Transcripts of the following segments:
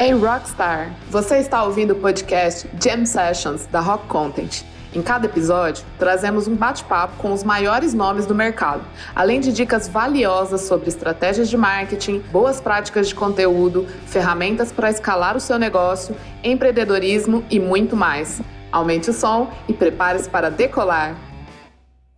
Ei Rockstar, você está ouvindo o podcast Jam Sessions da Rock Content. Em cada episódio, trazemos um bate-papo com os maiores nomes do mercado, além de dicas valiosas sobre estratégias de marketing, boas práticas de conteúdo, ferramentas para escalar o seu negócio, empreendedorismo e muito mais. Aumente o som e prepare-se para decolar.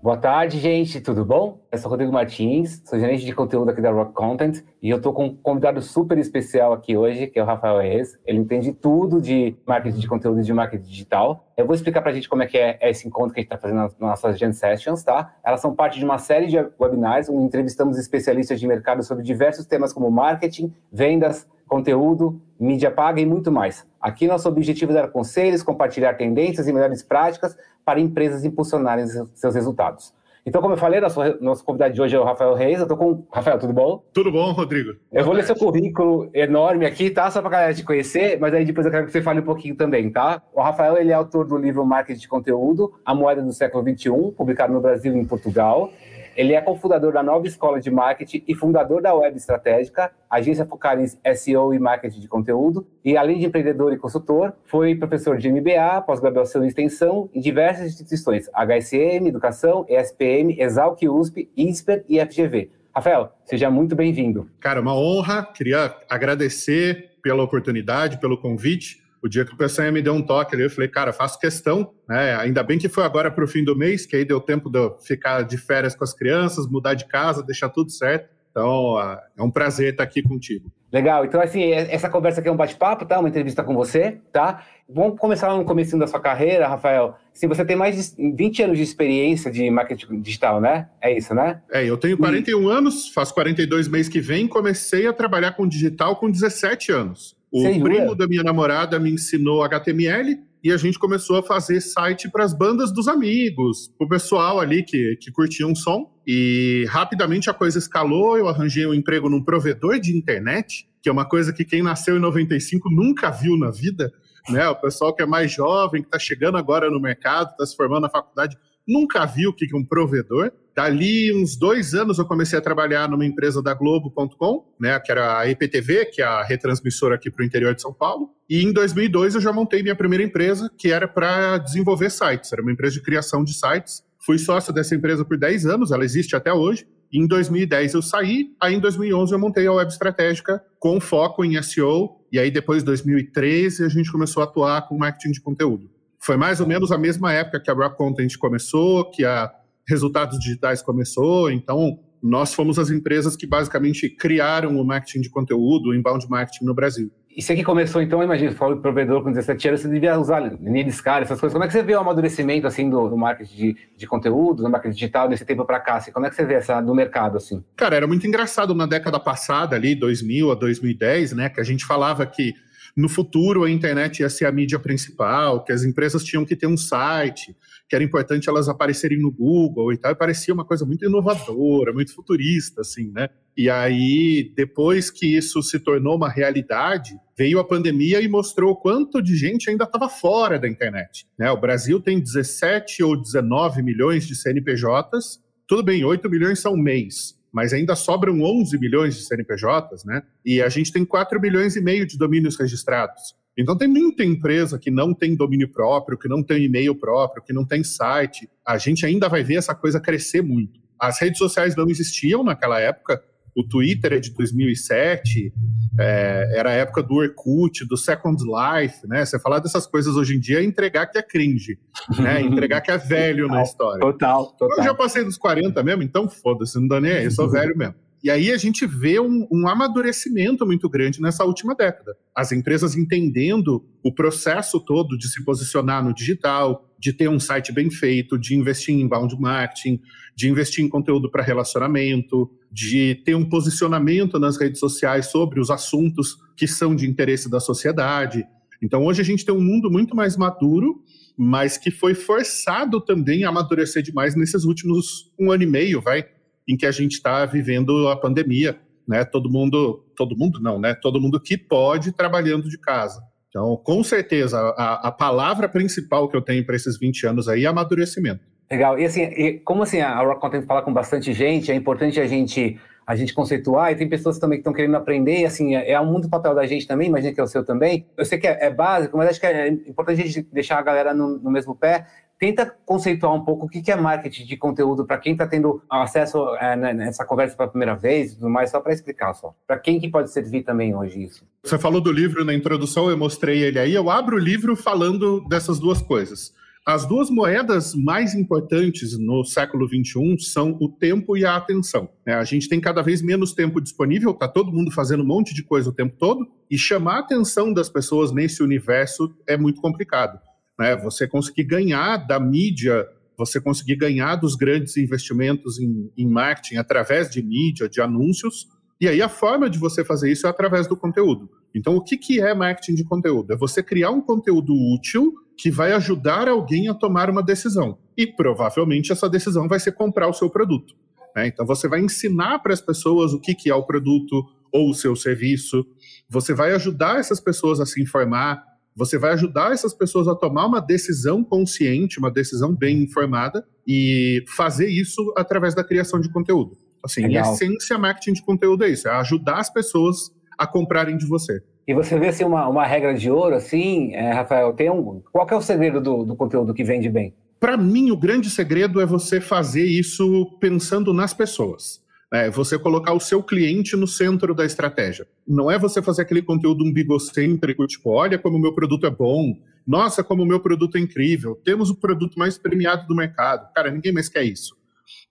Boa tarde, gente, tudo bom? Eu sou Rodrigo Martins, sou gerente de conteúdo aqui da Rock Content e eu estou com um convidado super especial aqui hoje, que é o Rafael Reis. Ele entende tudo de marketing de conteúdo e de marketing digital. Eu vou explicar para a gente como é que é esse encontro que a gente está fazendo nas nossas Gen Sessions, tá? Elas são parte de uma série de webinars onde entrevistamos especialistas de mercado sobre diversos temas como marketing, vendas, conteúdo, mídia paga e muito mais. Aqui nosso objetivo é dar conselhos, compartilhar tendências e melhores práticas para empresas impulsionarem seus resultados. Então, como eu falei, nosso, nosso convidado de hoje é o Rafael Reis. Eu estou com. Rafael, tudo bom? Tudo bom, Rodrigo. Eu vou ler seu currículo enorme aqui, tá? Só para a galera te conhecer, mas aí depois eu quero que você fale um pouquinho também, tá? O Rafael ele é autor do livro Marketing de Conteúdo, A Moeda do Século XXI, publicado no Brasil e em Portugal. Ele é cofundador da Nova Escola de Marketing e fundador da Web Estratégica, agência focada em SEO e marketing de conteúdo. E além de empreendedor e consultor, foi professor de MBA, pós-graduação em extensão em diversas instituições, HSM, Educação, ESPM, Exalc USP, INSPER e FGV. Rafael, seja muito bem-vindo. Cara, uma honra. Queria agradecer pela oportunidade, pelo convite. O dia que o PCM me deu um toque ali, eu falei, cara, faço questão, né? Ainda bem que foi agora para o fim do mês, que aí deu tempo de eu ficar de férias com as crianças, mudar de casa, deixar tudo certo. Então, é um prazer estar aqui contigo. Legal. Então, assim, essa conversa aqui é um bate-papo, tá? Uma entrevista com você, tá? Vamos começar lá no começo da sua carreira, Rafael. Se você tem mais de 20 anos de experiência de marketing digital, né? É isso, né? É, eu tenho 41 e... anos, faço 42 meses que vem, comecei a trabalhar com digital com 17 anos. O Sem primo da minha namorada me ensinou HTML e a gente começou a fazer site para as bandas dos amigos, o pessoal ali que, que curtia um som. E rapidamente a coisa escalou, eu arranjei um emprego num provedor de internet, que é uma coisa que quem nasceu em 95 nunca viu na vida. Né? O pessoal que é mais jovem, que está chegando agora no mercado, está se formando na faculdade, nunca viu o que é um provedor. Dali uns dois anos eu comecei a trabalhar numa empresa da Globo.com, né, que era a EPTV, que é a retransmissora aqui para o interior de São Paulo. E em 2002 eu já montei minha primeira empresa, que era para desenvolver sites. Era uma empresa de criação de sites. Fui sócio dessa empresa por 10 anos, ela existe até hoje. Em 2010 eu saí, aí em 2011 eu montei a Web Estratégica com foco em SEO, e aí depois, em 2013, a gente começou a atuar com marketing de conteúdo. Foi mais ou menos a mesma época que a Rock Content começou, que a Resultados Digitais começou, então nós fomos as empresas que basicamente criaram o marketing de conteúdo, o inbound marketing no Brasil. E você que começou, então, imagina, foi provedor com 17 anos, você devia usar linha de escala, essas coisas. Como é que você vê o amadurecimento, assim, do, do marketing de, de, conteúdo, do marketing digital, nesse tempo para cá? Assim, como é que você vê essa do mercado, assim? Cara, era muito engraçado na década passada, ali, 2000 a 2010, né, que a gente falava que no futuro a internet ia ser a mídia principal, que as empresas tinham que ter um site, que era importante elas aparecerem no Google e tal, e parecia uma coisa muito inovadora, muito futurista, assim, né? E aí, depois que isso se tornou uma realidade, veio a pandemia e mostrou quanto de gente ainda estava fora da internet. Né? O Brasil tem 17 ou 19 milhões de CNPJs, tudo bem, 8 milhões são mês, mas ainda sobram 11 milhões de CNPJs, né? E a gente tem 4 milhões e meio de domínios registrados. Então tem muita empresa que não tem domínio próprio, que não tem e-mail próprio, que não tem site. A gente ainda vai ver essa coisa crescer muito. As redes sociais não existiam naquela época. O Twitter é de 2007, é, era a época do Orkut, do Second Life, né? Você falar dessas coisas hoje em dia é entregar que é cringe, né? entregar que é velho na história. Total, total. Eu já passei dos 40 mesmo, então foda-se, não dá nem aí, eu sou velho mesmo. E aí a gente vê um, um, amadurecimento muito grande nessa última década. As empresas entendendo o processo todo de se posicionar no digital, de ter um site bem feito, de investir em inbound marketing, de investir em conteúdo para relacionamento, de ter um posicionamento nas redes sociais sobre os assuntos que são de interesse da sociedade. Então hoje a gente tem um mundo muito mais maduro, mas que foi forçado também a amadurecer demais nesses últimos um ano e meio, vai, em que a gente está vivendo a pandemia, né? Todo mundo, todo mundo não, né? Todo mundo que pode trabalhando de casa. Então, com certeza, a, a palavra principal que eu tenho para esses 20 anos aí é amadurecimento. Legal. E assim, e como assim a Rock Content fala com bastante gente, é importante a gente a gente conceituar, e tem pessoas também que estão querendo aprender, e assim, é, é muito papel da gente também, imagina que é o seu também. Eu sei que é, é básico, mas acho que é importante a gente deixar a galera no, no mesmo pé. Tenta conceituar um pouco o que é marketing de conteúdo para quem está tendo acesso é, né, nessa conversa pela primeira vez e tudo mais, só para explicar só. Para quem que pode servir também hoje isso? Você falou do livro na introdução, eu mostrei ele aí. Eu abro o livro falando dessas duas coisas. As duas moedas mais importantes no século XXI são o tempo e a atenção. É, a gente tem cada vez menos tempo disponível, está todo mundo fazendo um monte de coisa o tempo todo, e chamar a atenção das pessoas nesse universo é muito complicado. Né? Você conseguir ganhar da mídia, você conseguir ganhar dos grandes investimentos em, em marketing através de mídia, de anúncios, e aí a forma de você fazer isso é através do conteúdo. Então, o que, que é marketing de conteúdo? É você criar um conteúdo útil que vai ajudar alguém a tomar uma decisão. E provavelmente essa decisão vai ser comprar o seu produto. Né? Então você vai ensinar para as pessoas o que, que é o produto ou o seu serviço, você vai ajudar essas pessoas a se informar, você vai ajudar essas pessoas a tomar uma decisão consciente, uma decisão bem informada e fazer isso através da criação de conteúdo. Assim, Legal. em essência, marketing de conteúdo é isso, é ajudar as pessoas a comprarem de você. E você vê assim, uma, uma regra de ouro, assim, é, Rafael, tem um. Qual é o segredo do, do conteúdo que vende bem? Para mim, o grande segredo é você fazer isso pensando nas pessoas. É você colocar o seu cliente no centro da estratégia. Não é você fazer aquele conteúdo umbigocêntrico, tipo, olha como o meu produto é bom, nossa, como o meu produto é incrível, temos o produto mais premiado do mercado. Cara, ninguém mais quer isso.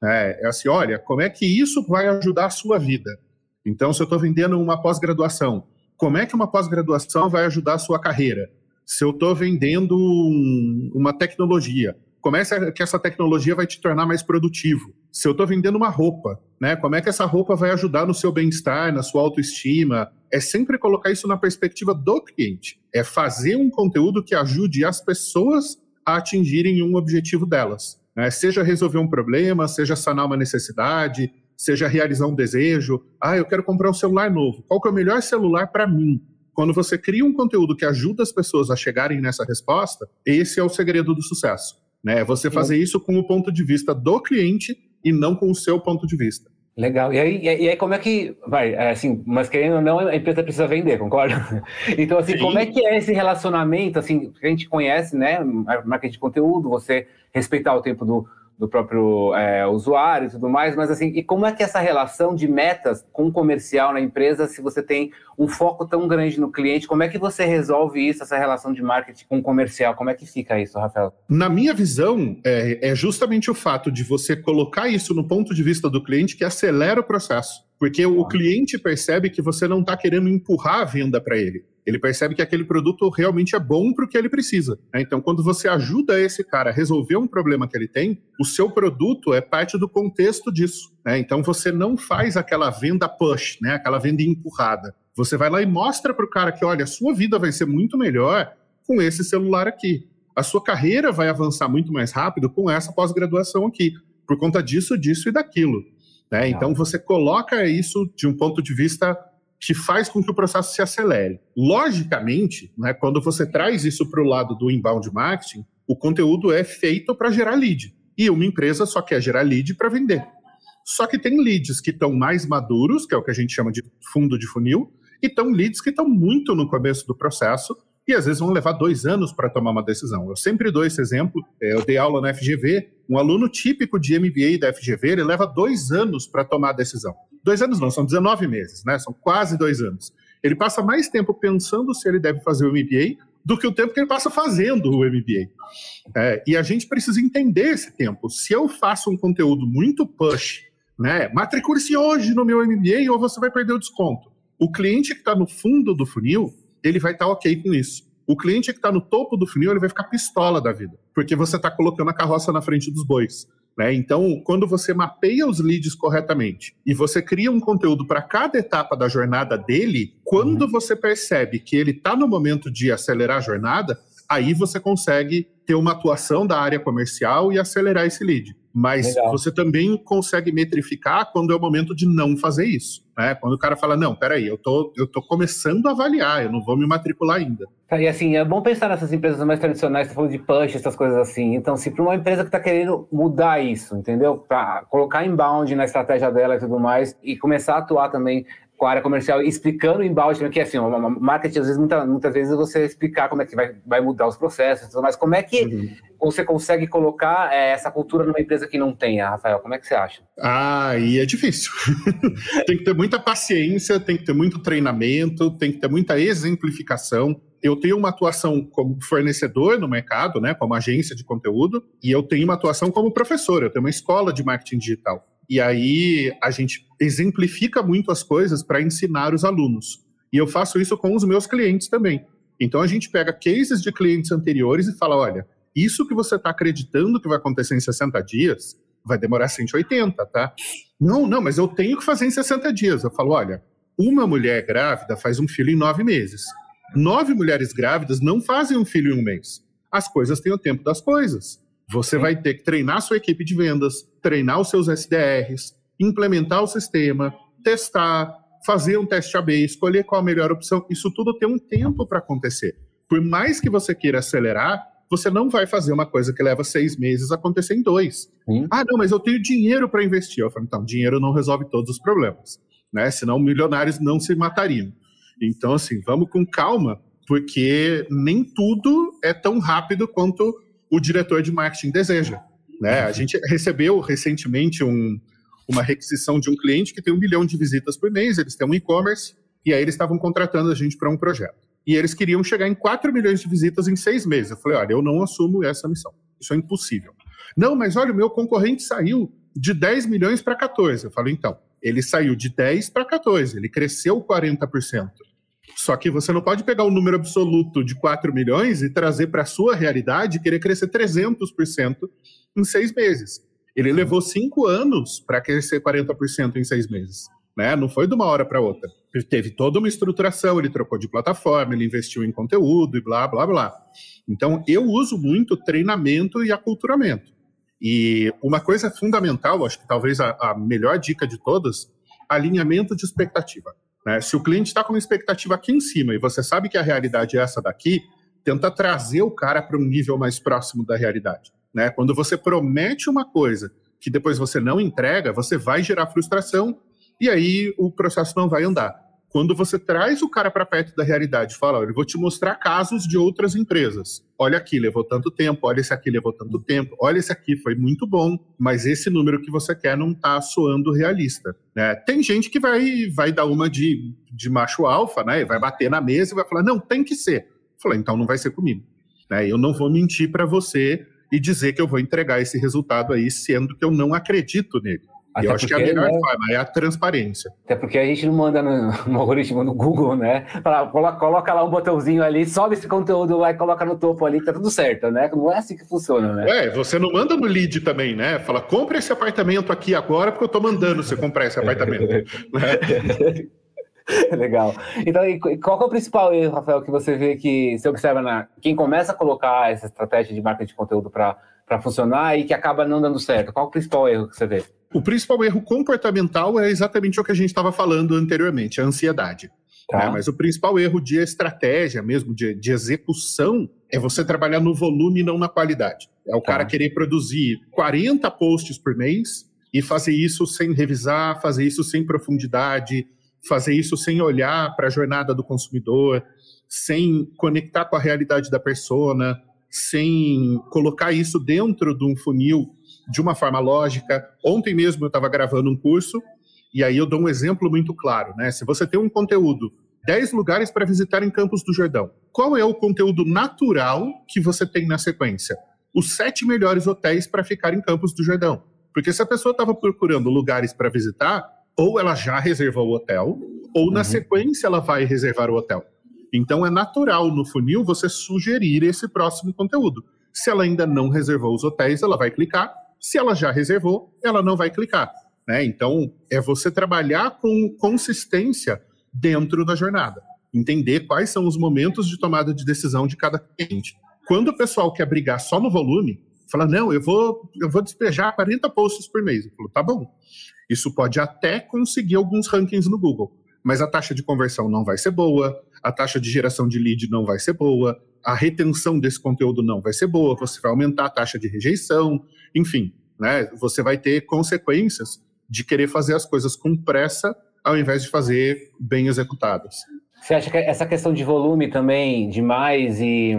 É, é assim, olha, como é que isso vai ajudar a sua vida? Então, se eu estou vendendo uma pós-graduação, como é que uma pós-graduação vai ajudar a sua carreira? Se eu estou vendendo um, uma tecnologia, como é que essa tecnologia vai te tornar mais produtivo? Se eu estou vendendo uma roupa, né, como é que essa roupa vai ajudar no seu bem-estar, na sua autoestima? É sempre colocar isso na perspectiva do cliente. É fazer um conteúdo que ajude as pessoas a atingirem um objetivo delas. Né? Seja resolver um problema, seja sanar uma necessidade, seja realizar um desejo. Ah, eu quero comprar um celular novo. Qual que é o melhor celular para mim? Quando você cria um conteúdo que ajuda as pessoas a chegarem nessa resposta, esse é o segredo do sucesso. Né? Você fazer isso com o ponto de vista do cliente e não com o seu ponto de vista. Legal. E aí, e aí como é que vai? É, assim, mas querendo ou não, a empresa precisa vender, concorda? Então, assim, Sim. como é que é esse relacionamento, assim, que a gente conhece, né? Marketing de conteúdo, você respeitar o tempo do, do próprio é, usuário e tudo mais, mas assim, e como é que essa relação de metas com o comercial na empresa, se você tem um foco tão grande no cliente, como é que você resolve isso, essa relação de marketing com o comercial? Como é que fica isso, Rafael? Na minha visão, é, é justamente o fato de você colocar isso no ponto de vista do cliente que acelera o processo. Porque o cliente percebe que você não está querendo empurrar a venda para ele. Ele percebe que aquele produto realmente é bom para o que ele precisa. Né? Então, quando você ajuda esse cara a resolver um problema que ele tem, o seu produto é parte do contexto disso. Né? Então, você não faz aquela venda push, né? aquela venda empurrada. Você vai lá e mostra para o cara que, olha, a sua vida vai ser muito melhor com esse celular aqui. A sua carreira vai avançar muito mais rápido com essa pós-graduação aqui, por conta disso, disso e daquilo. Né? Então, você coloca isso de um ponto de vista que faz com que o processo se acelere. Logicamente, né, quando você traz isso para o lado do inbound marketing, o conteúdo é feito para gerar lead. E uma empresa só quer gerar lead para vender. Só que tem leads que estão mais maduros, que é o que a gente chama de fundo de funil, e estão leads que estão muito no começo do processo e às vezes vão levar dois anos para tomar uma decisão. Eu sempre dou esse exemplo. É, eu dei aula na FGV. Um aluno típico de MBA da FGV ele leva dois anos para tomar a decisão. Dois anos não, são 19 meses, né? São quase dois anos. Ele passa mais tempo pensando se ele deve fazer o MBA do que o tempo que ele passa fazendo o MBA. É, e a gente precisa entender esse tempo. Se eu faço um conteúdo muito push, né? Matricule-se hoje no meu MBA ou você vai perder o desconto. O cliente que está no fundo do funil, ele vai estar tá ok com isso. O cliente que está no topo do funil, ele vai ficar pistola da vida, porque você está colocando a carroça na frente dos bois. Né? Então, quando você mapeia os leads corretamente e você cria um conteúdo para cada etapa da jornada dele, quando uhum. você percebe que ele está no momento de acelerar a jornada, aí você consegue ter uma atuação da área comercial e acelerar esse lead. Mas Legal. você também consegue metrificar quando é o momento de não fazer isso. Né? Quando o cara fala, não, peraí, eu tô, eu tô começando a avaliar, eu não vou me matricular ainda. Tá, e assim, é bom pensar nessas empresas mais tradicionais, você falou de push, essas coisas assim. Então, se para uma empresa que está querendo mudar isso, entendeu? Para colocar inbound na estratégia dela e tudo mais, e começar a atuar também com a área comercial, explicando o embalde, que é assim, o marketing, às vezes, muita, muitas vezes você explicar como é que vai, vai mudar os processos, mas como é que uhum. você consegue colocar é, essa cultura numa empresa que não tenha, Rafael? Como é que você acha? Ah, e é difícil. tem que ter muita paciência, tem que ter muito treinamento, tem que ter muita exemplificação. Eu tenho uma atuação como fornecedor no mercado, né, como agência de conteúdo, e eu tenho uma atuação como professor, eu tenho uma escola de marketing digital. E aí a gente exemplifica muito as coisas para ensinar os alunos. E eu faço isso com os meus clientes também. Então a gente pega cases de clientes anteriores e fala: olha, isso que você está acreditando que vai acontecer em 60 dias vai demorar 180, tá? Não, não, mas eu tenho que fazer em 60 dias. Eu falo: olha, uma mulher grávida faz um filho em nove meses. Nove mulheres grávidas não fazem um filho em um mês. As coisas têm o tempo das coisas. Você vai ter que treinar sua equipe de vendas, treinar os seus SDRs, implementar o sistema, testar, fazer um teste AB, escolher qual a melhor opção. Isso tudo tem um tempo para acontecer. Por mais que você queira acelerar, você não vai fazer uma coisa que leva seis meses acontecer em dois. Ah, não, mas eu tenho dinheiro para investir. Eu falo, então, dinheiro não resolve todos os problemas, né? Senão milionários não se matariam. Então, assim, vamos com calma, porque nem tudo é tão rápido quanto o diretor de marketing deseja. Né? A gente recebeu recentemente um, uma requisição de um cliente que tem um milhão de visitas por mês, eles têm um e-commerce, e aí eles estavam contratando a gente para um projeto. E eles queriam chegar em 4 milhões de visitas em seis meses. Eu falei, olha, eu não assumo essa missão. Isso é impossível. Não, mas olha, o meu concorrente saiu de 10 milhões para 14. Eu falei, então, ele saiu de 10 para 14, ele cresceu 40%. Só que você não pode pegar o número absoluto de 4 milhões e trazer para a sua realidade e querer crescer 300% em seis meses. Ele levou cinco anos para crescer 40% em seis meses. Né? Não foi de uma hora para outra. Ele teve toda uma estruturação, ele trocou de plataforma, ele investiu em conteúdo e blá, blá, blá. Então, eu uso muito treinamento e aculturamento. E uma coisa fundamental, acho que talvez a, a melhor dica de todas, alinhamento de expectativa. Né? Se o cliente está com uma expectativa aqui em cima e você sabe que a realidade é essa daqui, tenta trazer o cara para um nível mais próximo da realidade. Né? Quando você promete uma coisa que depois você não entrega, você vai gerar frustração e aí o processo não vai andar. Quando você traz o cara para perto da realidade, fala, olha, eu vou te mostrar casos de outras empresas. Olha aqui, levou tanto tempo, olha esse aqui levou tanto tempo, olha esse aqui foi muito bom, mas esse número que você quer não está soando realista. Né? Tem gente que vai, vai dar uma de, de macho alfa, né? Vai bater na mesa e vai falar, não, tem que ser. Falei, então não vai ser comigo. Né? Eu não vou mentir para você e dizer que eu vou entregar esse resultado aí, sendo que eu não acredito nele. Até eu acho porque, que a melhor né, forma é a transparência. Até porque a gente não manda no, no algoritmo no Google, né? Fala, coloca, coloca, lá um botãozinho ali, sobe esse conteúdo lá e coloca no topo ali, tá tudo certo, né? Não é assim que funciona, né? É, você não manda no lead também, né? Fala, compra esse apartamento aqui agora, porque eu tô mandando você comprar esse apartamento. né? Legal. Então, qual é o principal erro, Rafael, que você vê que você observa na quem começa a colocar essa estratégia de marketing de conteúdo para funcionar e que acaba não dando certo? Qual é o principal erro que você vê? O principal erro comportamental é exatamente o que a gente estava falando anteriormente, a ansiedade. Tá. É, mas o principal erro de estratégia mesmo, de, de, execução, é você trabalhar no volume e não na qualidade. É o tá. cara querer produzir 40 posts por mês e fazer isso sem revisar, fazer isso sem profundidade, fazer isso sem olhar para a jornada do consumidor, sem conectar com a realidade da persona, sem colocar isso dentro de um funil de uma forma lógica. Ontem mesmo eu estava gravando um curso e aí eu dou um exemplo muito claro, né? Se você tem um conteúdo 10 lugares para visitar em Campos do Jordão. Qual é o conteúdo natural que você tem na sequência? Os sete melhores hotéis para ficar em Campos do Jordão. Porque se a pessoa estava procurando lugares para visitar, ou ela já reservou o hotel, ou uhum. na sequência ela vai reservar o hotel. Então é natural no funil você sugerir esse próximo conteúdo. Se ela ainda não reservou os hotéis, ela vai clicar. Se ela já reservou, ela não vai clicar. Né? Então é você trabalhar com consistência dentro da jornada. Entender quais são os momentos de tomada de decisão de cada cliente. Quando o pessoal quer brigar só no volume, fala, não, eu vou, eu vou despejar 40 posts por mês. Eu falo, tá bom. Isso pode até conseguir alguns rankings no Google, mas a taxa de conversão não vai ser boa, a taxa de geração de lead não vai ser boa, a retenção desse conteúdo não vai ser boa, você vai aumentar a taxa de rejeição, enfim, né? Você vai ter consequências de querer fazer as coisas com pressa ao invés de fazer bem executadas. Você acha que essa questão de volume também, demais e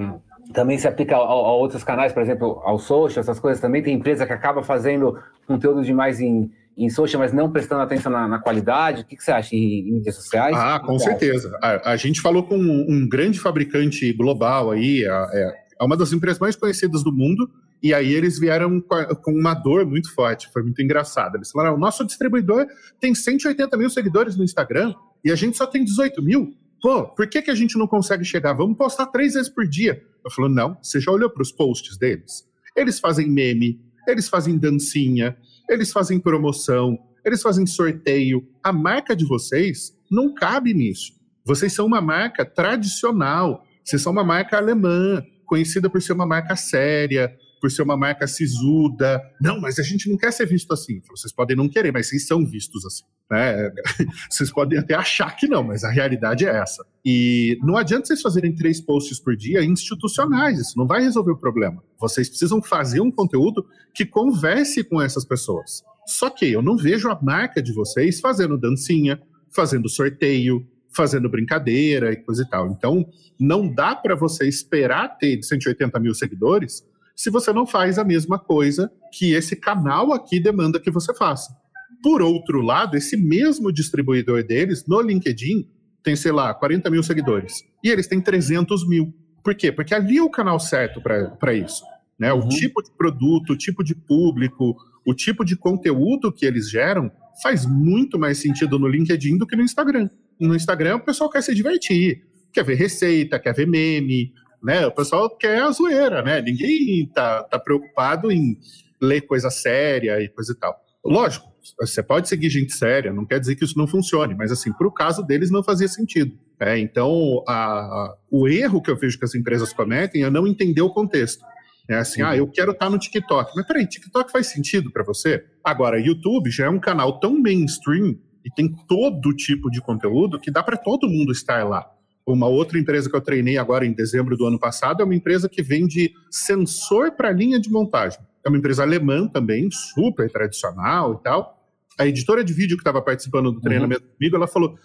também se aplica a, a, outros canais, por exemplo, ao social, essas coisas também? Tem empresa que acaba fazendo conteúdo demais em, em social, mas não prestando atenção na, na qualidade? O que, que, você acha em, em mídias sociais? Ah, com certeza. A, a, gente falou com um, um grande fabricante global aí, é, é uma das empresas mais conhecidas do mundo, e aí eles vieram com uma dor muito forte, foi muito engraçado. Eles falaram: o nosso distribuidor tem 180 mil seguidores no Instagram e a gente só tem 18 mil. Pô, por que, que a gente não consegue chegar? Vamos postar três vezes por dia. Eu falo, não, você já olhou para os posts deles? Eles fazem meme, eles fazem dancinha, eles fazem promoção, eles fazem sorteio. A marca de vocês não cabe nisso. Vocês são uma marca tradicional, vocês são uma marca alemã, conhecida por ser uma marca séria, por ser uma marca sisuda. Não, mas a gente não quer ser visto assim. Vocês podem não querer, mas vocês são vistos assim. Né? Vocês podem até achar que não, mas a realidade é essa. E não adianta vocês fazerem três posts por dia institucionais, isso não vai resolver o problema. Vocês precisam fazer um conteúdo que converse com essas pessoas. Só que eu não vejo a marca de vocês fazendo dancinha, fazendo sorteio, fazendo brincadeira e coisa e tal. Então, não dá para você esperar ter 180 mil seguidores se você não faz a mesma coisa que esse canal aqui demanda que você faça. Por outro lado, esse mesmo distribuidor deles, no LinkedIn, tem, sei lá, 40 mil seguidores. E eles têm 300 mil. Por quê? Porque ali é o canal certo para isso. Né? Uhum. O tipo de produto, o tipo de público, o tipo de conteúdo que eles geram faz muito mais sentido no LinkedIn do que no Instagram. No Instagram, o pessoal quer se divertir, quer ver receita, quer ver meme, né? O pessoal quer a zoeira, né? Ninguém tá, tá preocupado em ler coisa séria e coisa e tal. Lógico, você pode seguir gente séria, não quer dizer que isso não funcione, mas assim, para o caso deles não fazia sentido. É, então, a, a, o erro que eu vejo que as empresas cometem é não entender o contexto. É assim, uhum. ah, eu quero estar tá no TikTok. Mas peraí, TikTok faz sentido para você? Agora, YouTube já é um canal tão mainstream e tem todo tipo de conteúdo que dá para todo mundo estar lá. Uma outra empresa que eu treinei agora em dezembro do ano passado é uma empresa que vende sensor para linha de montagem. É uma empresa alemã também, super tradicional e tal. A editora de vídeo que estava participando do treinamento uhum. comigo, ela falou: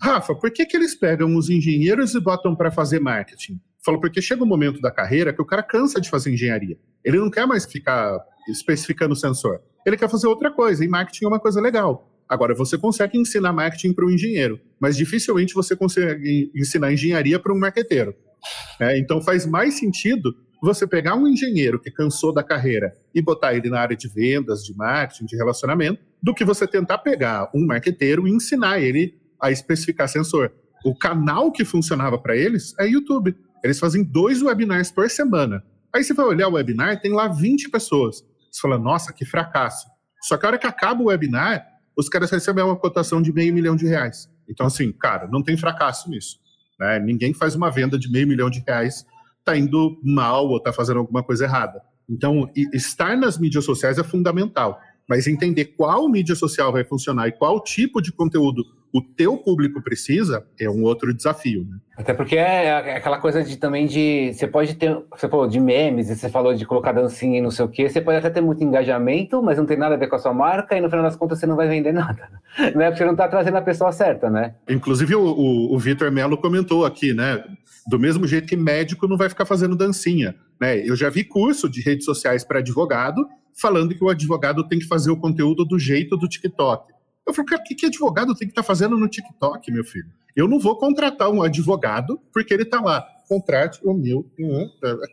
Rafa, por que, que eles pegam os engenheiros e botam para fazer marketing? Falou, porque chega um momento da carreira que o cara cansa de fazer engenharia. Ele não quer mais ficar especificando o sensor. Ele quer fazer outra coisa, e marketing é uma coisa legal. Agora, você consegue ensinar marketing para um engenheiro, mas dificilmente você consegue ensinar engenharia para um marqueteiro. É, então, faz mais sentido você pegar um engenheiro que cansou da carreira e botar ele na área de vendas, de marketing, de relacionamento, do que você tentar pegar um marqueteiro e ensinar ele a especificar sensor. O canal que funcionava para eles é YouTube. Eles fazem dois webinars por semana. Aí você vai olhar o webinar, tem lá 20 pessoas. Você fala, nossa, que fracasso. Só que a hora que acaba o webinar, os caras recebem uma cotação de meio milhão de reais. Então, assim, cara, não tem fracasso nisso. Né? Ninguém faz uma venda de meio milhão de reais, tá indo mal ou tá fazendo alguma coisa errada. Então, estar nas mídias sociais é fundamental, mas entender qual mídia social vai funcionar e qual tipo de conteúdo o teu público precisa é um outro desafio, né? Até porque é, é aquela coisa de também de você pode ter, você falou de memes, e você falou de colocar dancinha e não sei o quê, você pode até ter muito engajamento, mas não tem nada a ver com a sua marca e no final das contas você não vai vender nada, né? Porque você não está trazendo a pessoa certa, né? Inclusive o, o, o Vitor Melo comentou aqui, né? Do mesmo jeito que médico não vai ficar fazendo dancinha, né? Eu já vi curso de redes sociais para advogado falando que o advogado tem que fazer o conteúdo do jeito do TikTok. Eu falei, cara, o que, que advogado tem que estar tá fazendo no TikTok, meu filho? Eu não vou contratar um advogado porque ele está lá. Contrate o meu.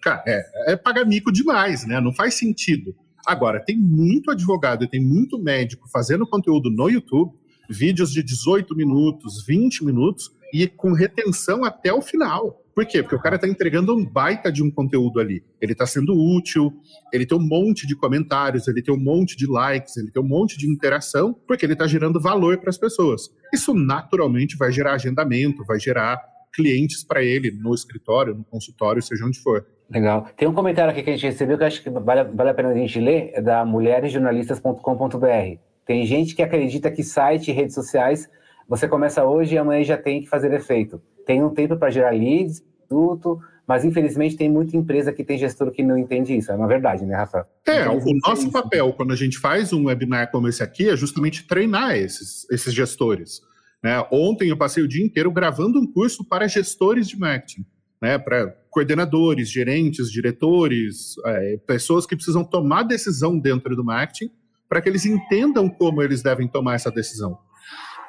Cara, é, é pagar mico demais, né? Não faz sentido. Agora, tem muito advogado e tem muito médico fazendo conteúdo no YouTube, vídeos de 18 minutos, 20 minutos, e com retenção até o final. Por quê? Porque o cara está entregando um baita de um conteúdo ali. Ele está sendo útil, ele tem um monte de comentários, ele tem um monte de likes, ele tem um monte de interação, porque ele está gerando valor para as pessoas. Isso naturalmente vai gerar agendamento, vai gerar clientes para ele no escritório, no consultório, seja onde for. Legal. Tem um comentário aqui que a gente recebeu que acho que vale, vale a pena a gente ler, é da mulheresjornalistas.com.br. Tem gente que acredita que site e redes sociais você começa hoje e amanhã já tem que fazer efeito. Tem um tempo para gerar leads, tudo, mas infelizmente tem muita empresa que tem gestor que não entende isso. É uma verdade, né, Rafael? É, então, o nosso papel quando a gente faz um webinar como esse aqui é justamente treinar esses, esses gestores. Né? Ontem eu passei o dia inteiro gravando um curso para gestores de marketing, né? para coordenadores, gerentes, diretores, é, pessoas que precisam tomar decisão dentro do marketing, para que eles entendam como eles devem tomar essa decisão.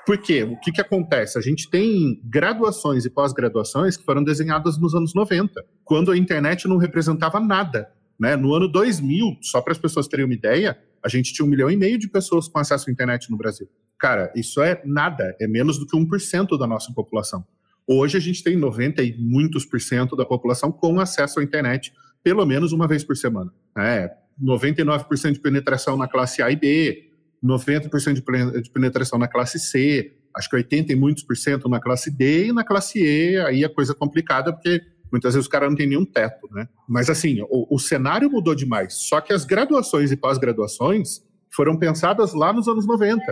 Por quê? O que, que acontece? A gente tem graduações e pós-graduações que foram desenhadas nos anos 90, quando a internet não representava nada. Né? No ano 2000, só para as pessoas terem uma ideia, a gente tinha um milhão e meio de pessoas com acesso à internet no Brasil. Cara, isso é nada, é menos do que 1% da nossa população. Hoje a gente tem 90 e muitos por cento da população com acesso à internet pelo menos uma vez por semana. É, 99% de penetração na classe A e B, 90% de penetração na classe C, acho que 80 e muitos por cento na classe D e na classe E, aí a coisa complicada porque muitas vezes o cara não tem nenhum teto, né? Mas assim, o, o cenário mudou demais, só que as graduações e pós-graduações foram pensadas lá nos anos 90.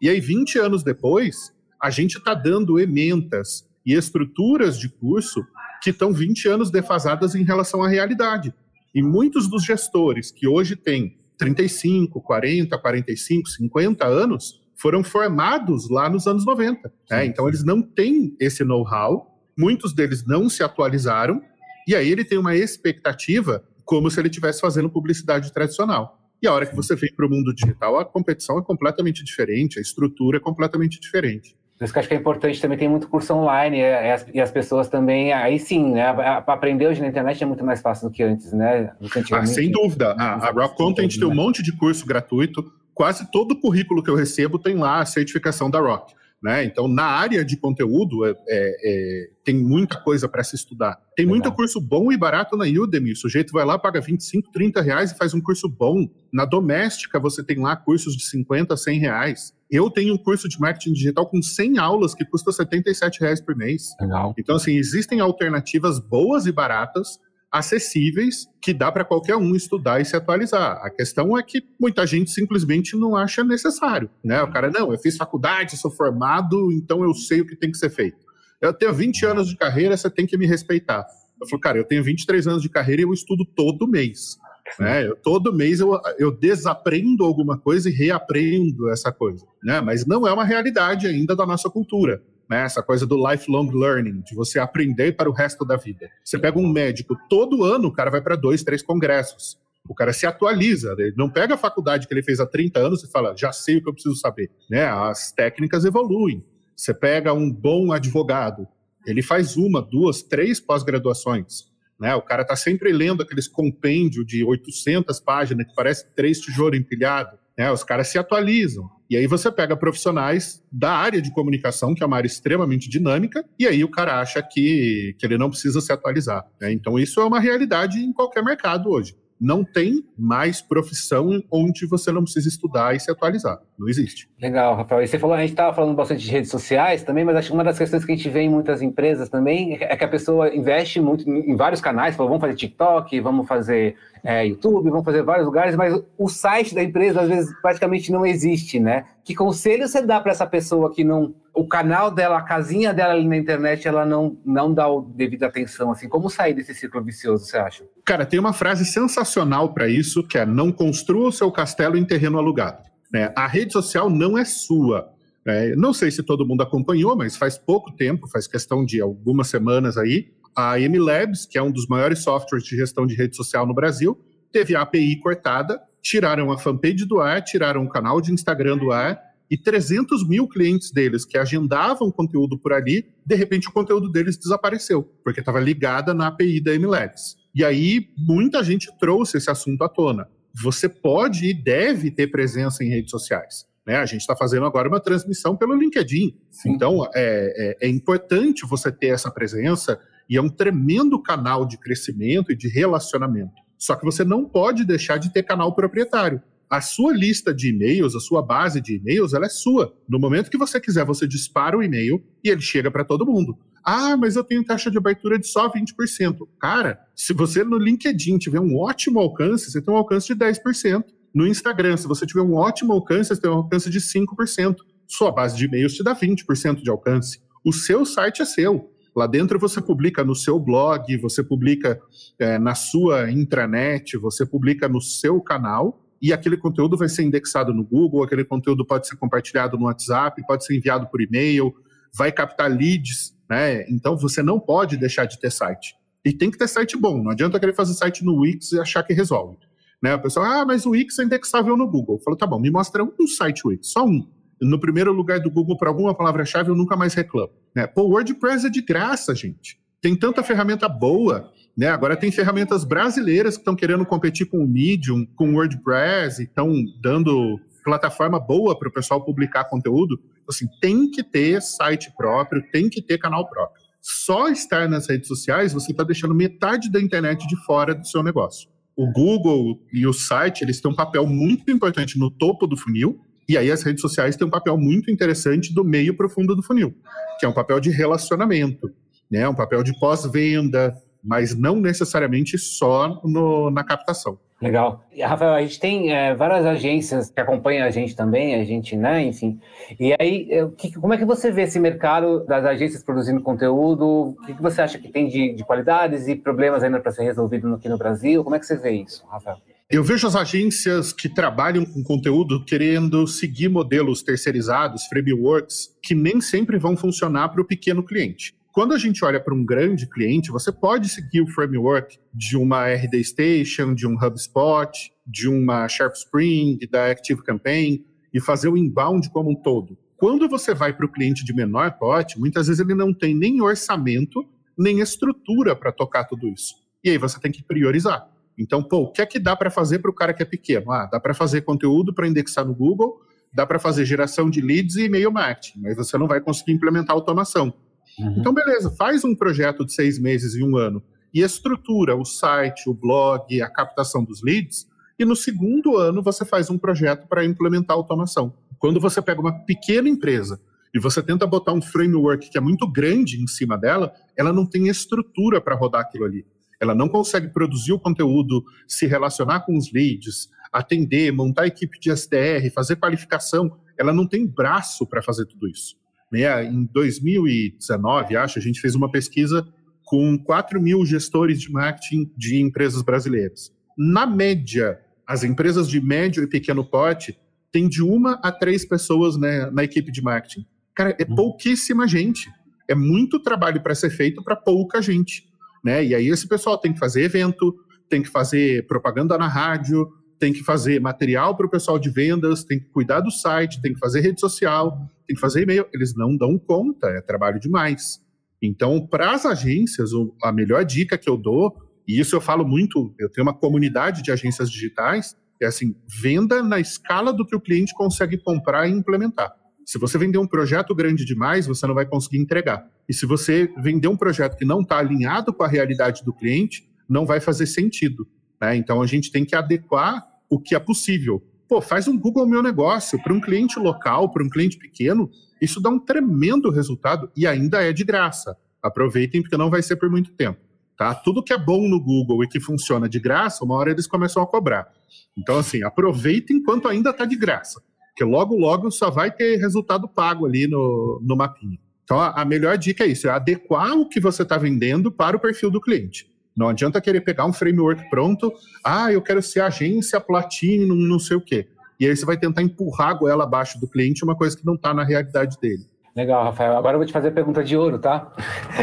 E aí, 20 anos depois, a gente está dando ementas e estruturas de curso que estão 20 anos defasadas em relação à realidade. E muitos dos gestores que hoje têm 35, 40, 45, 50 anos foram formados lá nos anos 90. Né? Então, eles não têm esse know-how, muitos deles não se atualizaram, e aí ele tem uma expectativa como se ele estivesse fazendo publicidade tradicional. E a hora que você vem para o mundo digital, a competição é completamente diferente, a estrutura é completamente diferente. Por isso que acho que é importante também, tem muito curso online, é, é, e as pessoas também, aí sim, né, para aprender hoje na internet é muito mais fácil do que antes, né? Ah, sem dúvida, a, a Rock Content tem um monte de curso gratuito, quase todo o currículo que eu recebo tem lá a certificação da Rock. Né? Então, na área de conteúdo, é, é, é tem muita coisa para se estudar. Tem Legal. muito curso bom e barato na Udemy. O sujeito vai lá, paga 25, 30 reais e faz um curso bom. Na doméstica, você tem lá cursos de 50, 100 reais. Eu tenho um curso de marketing digital com 100 aulas que custa 77 reais por mês. Legal. Então, assim, existem alternativas boas e baratas acessíveis que dá para qualquer um estudar e se atualizar. A questão é que muita gente simplesmente não acha necessário, né? O cara, não, eu fiz faculdade, sou formado, então eu sei o que tem que ser feito. Eu tenho 20 anos de carreira, você tem que me respeitar. Eu falo, cara, eu tenho 23 anos de carreira e eu estudo todo mês. Né? Eu, todo mês eu, eu desaprendo alguma coisa e reaprendo essa coisa. Né? Mas não é uma realidade ainda da nossa cultura né? Essa coisa do lifelong learning, de você aprender para o resto da vida. Você pega um médico, todo ano o cara vai para dois, três congressos. O cara se atualiza, ele não pega a faculdade que ele fez há 30 anos e fala, já sei o que eu preciso saber. Né? As técnicas evoluem. Você pega um bom advogado, ele faz uma, duas, três pós-graduações. Né? O cara está sempre lendo aqueles compêndio de 800 páginas que parece três tijolos empilhados. Né? Os caras se atualizam. E aí você pega profissionais da área de comunicação, que é uma área extremamente dinâmica, e aí o cara acha que, que ele não precisa se atualizar. Né? Então isso é uma realidade em qualquer mercado hoje não tem mais profissão onde você não precisa estudar e se atualizar. Não existe. Legal, Rafael. E você falou, a gente estava falando bastante de redes sociais também, mas acho que uma das questões que a gente vê em muitas empresas também é que a pessoa investe muito em vários canais, fala, vamos fazer TikTok, vamos fazer é, YouTube, vamos fazer vários lugares, mas o site da empresa às vezes praticamente não existe, né? Que conselho você dá para essa pessoa que não o canal dela, a casinha dela ali na internet, ela não, não dá o devida atenção, assim. Como sair desse ciclo vicioso, você acha? Cara, tem uma frase sensacional para isso, que é não construa o seu castelo em terreno alugado. Né? A rede social não é sua. É, não sei se todo mundo acompanhou, mas faz pouco tempo, faz questão de algumas semanas aí, a MLabs, que é um dos maiores softwares de gestão de rede social no Brasil, teve a API cortada, tiraram a fanpage do ar, tiraram o canal de Instagram do ar e 300 mil clientes deles que agendavam conteúdo por ali, de repente o conteúdo deles desapareceu, porque estava ligada na API da MLabs. E aí muita gente trouxe esse assunto à tona. Você pode e deve ter presença em redes sociais. Né? A gente está fazendo agora uma transmissão pelo LinkedIn. Sim. Então é, é, é importante você ter essa presença e é um tremendo canal de crescimento e de relacionamento. Só que você não pode deixar de ter canal proprietário. a sua lista de e-mails, a sua base de e-mails, ela é sua. No momento que você quiser, você dispara o e-mail e ele chega para todo mundo. Ah, mas eu tenho taxa de abertura de só 20%. Cara, se você no LinkedIn tiver um ótimo alcance, você tem um alcance de 10%. No Instagram, se você tiver um ótimo alcance, você tem um alcance de 5%. Sua base de e-mails te dá 20% de alcance. O seu site é seu. Lá dentro você publica no seu blog, você publica é, na sua intranet, você publica no seu canal e aquele conteúdo vai ser indexado no Google, aquele conteúdo pode ser compartilhado no WhatsApp, pode ser enviado por e-mail, vai captar leads, né? Então você não pode deixar de ter site. E tem que ter site bom, não adianta querer fazer site no Wix e achar que resolve. Né? A pessoa, ah, mas o Wix é indexável no Google. Eu falo, tá bom, me mostra um site Wix, só um. No primeiro lugar do Google para alguma palavra-chave, eu nunca mais reclamo. Né? Pô, WordPress é de graça, gente. Tem tanta ferramenta boa né? Agora tem ferramentas brasileiras que estão querendo competir com o Medium, com o WordPress, e estão dando plataforma boa para o pessoal publicar conteúdo. Assim, tem que ter site próprio, tem que ter canal próprio. Só estar nas redes sociais, você está deixando metade da internet de fora do seu negócio. O Google e o site, eles têm um papel muito importante no topo do funil, e aí as redes sociais têm um papel muito interessante do meio para o fundo do funil, que é um papel de relacionamento, né? um papel de pós-venda, mas não necessariamente só no, na captação. Legal. Rafael, a gente tem é, várias agências que acompanham a gente também, a gente, né, enfim. E aí, é, que, como é que você vê esse mercado das agências produzindo conteúdo? O que, que você acha que tem de, de qualidades e problemas ainda para ser resolvido aqui no Brasil? Como é que você vê isso, Rafael? Eu vejo as agências que trabalham com conteúdo querendo seguir modelos terceirizados, frameworks, que nem sempre vão funcionar para o pequeno cliente. Quando a gente olha para um grande cliente, você pode seguir o framework de uma RD Station, de um HubSpot, de uma Sharp Spring, da Active Campaign e fazer o inbound como um todo. Quando você vai para o cliente de menor porte, muitas vezes ele não tem nem orçamento, nem estrutura para tocar tudo isso. E aí você tem que priorizar. Então, pô, o que é que dá para fazer para o cara que é pequeno? Ah, dá para fazer conteúdo para indexar no Google, dá para fazer geração de leads e e-mail marketing, mas você não vai conseguir implementar automação. Uhum. Então, beleza, faz um projeto de seis meses e um ano e estrutura o site, o blog, a captação dos leads, e no segundo ano você faz um projeto para implementar automação. Quando você pega uma pequena empresa e você tenta botar um framework que é muito grande em cima dela, ela não tem estrutura para rodar aquilo ali. Ela não consegue produzir o conteúdo, se relacionar com os leads, atender, montar equipe de SDR, fazer qualificação. Ela não tem braço para fazer tudo isso. Né? Em 2019, acho, a gente fez uma pesquisa com 4 mil gestores de marketing de empresas brasileiras. Na média, as empresas de médio e pequeno porte têm de uma a três pessoas né, na equipe de marketing. Cara, é uhum. pouquíssima gente. É muito trabalho para ser feito para pouca gente. Né? E aí esse pessoal tem que fazer evento, tem que fazer propaganda na rádio, tem que fazer material para o pessoal de vendas, tem que cuidar do site, tem que fazer rede social, tem que fazer e-mail. Eles não dão conta, é trabalho demais. Então, para as agências, a melhor dica que eu dou, e isso eu falo muito, eu tenho uma comunidade de agências digitais, é assim, venda na escala do que o cliente consegue comprar e implementar. Se você vender um projeto grande demais, você não vai conseguir entregar. E se você vender um projeto que não está alinhado com a realidade do cliente, não vai fazer sentido. Né? Então a gente tem que adequar o que é possível. Pô, faz um Google Meu Negócio para um cliente local, para um cliente pequeno, isso dá um tremendo resultado e ainda é de graça. Aproveitem porque não vai ser por muito tempo. Tá? Tudo que é bom no Google e que funciona de graça, uma hora eles começam a cobrar. Então, assim, aproveitem enquanto ainda está de graça, porque logo, logo só vai ter resultado pago ali no, no mapinha. Então, a, melhor dica é isso, é adequar o que você está vendendo para o perfil do cliente. Não adianta querer pegar um framework pronto, ah, eu quero ser agência Platinum, não sei o quê. E aí você vai tentar empurrar a goela abaixo do cliente, uma coisa que não está na realidade dele. Legal, Rafael. Agora eu vou te fazer a pergunta de ouro, tá?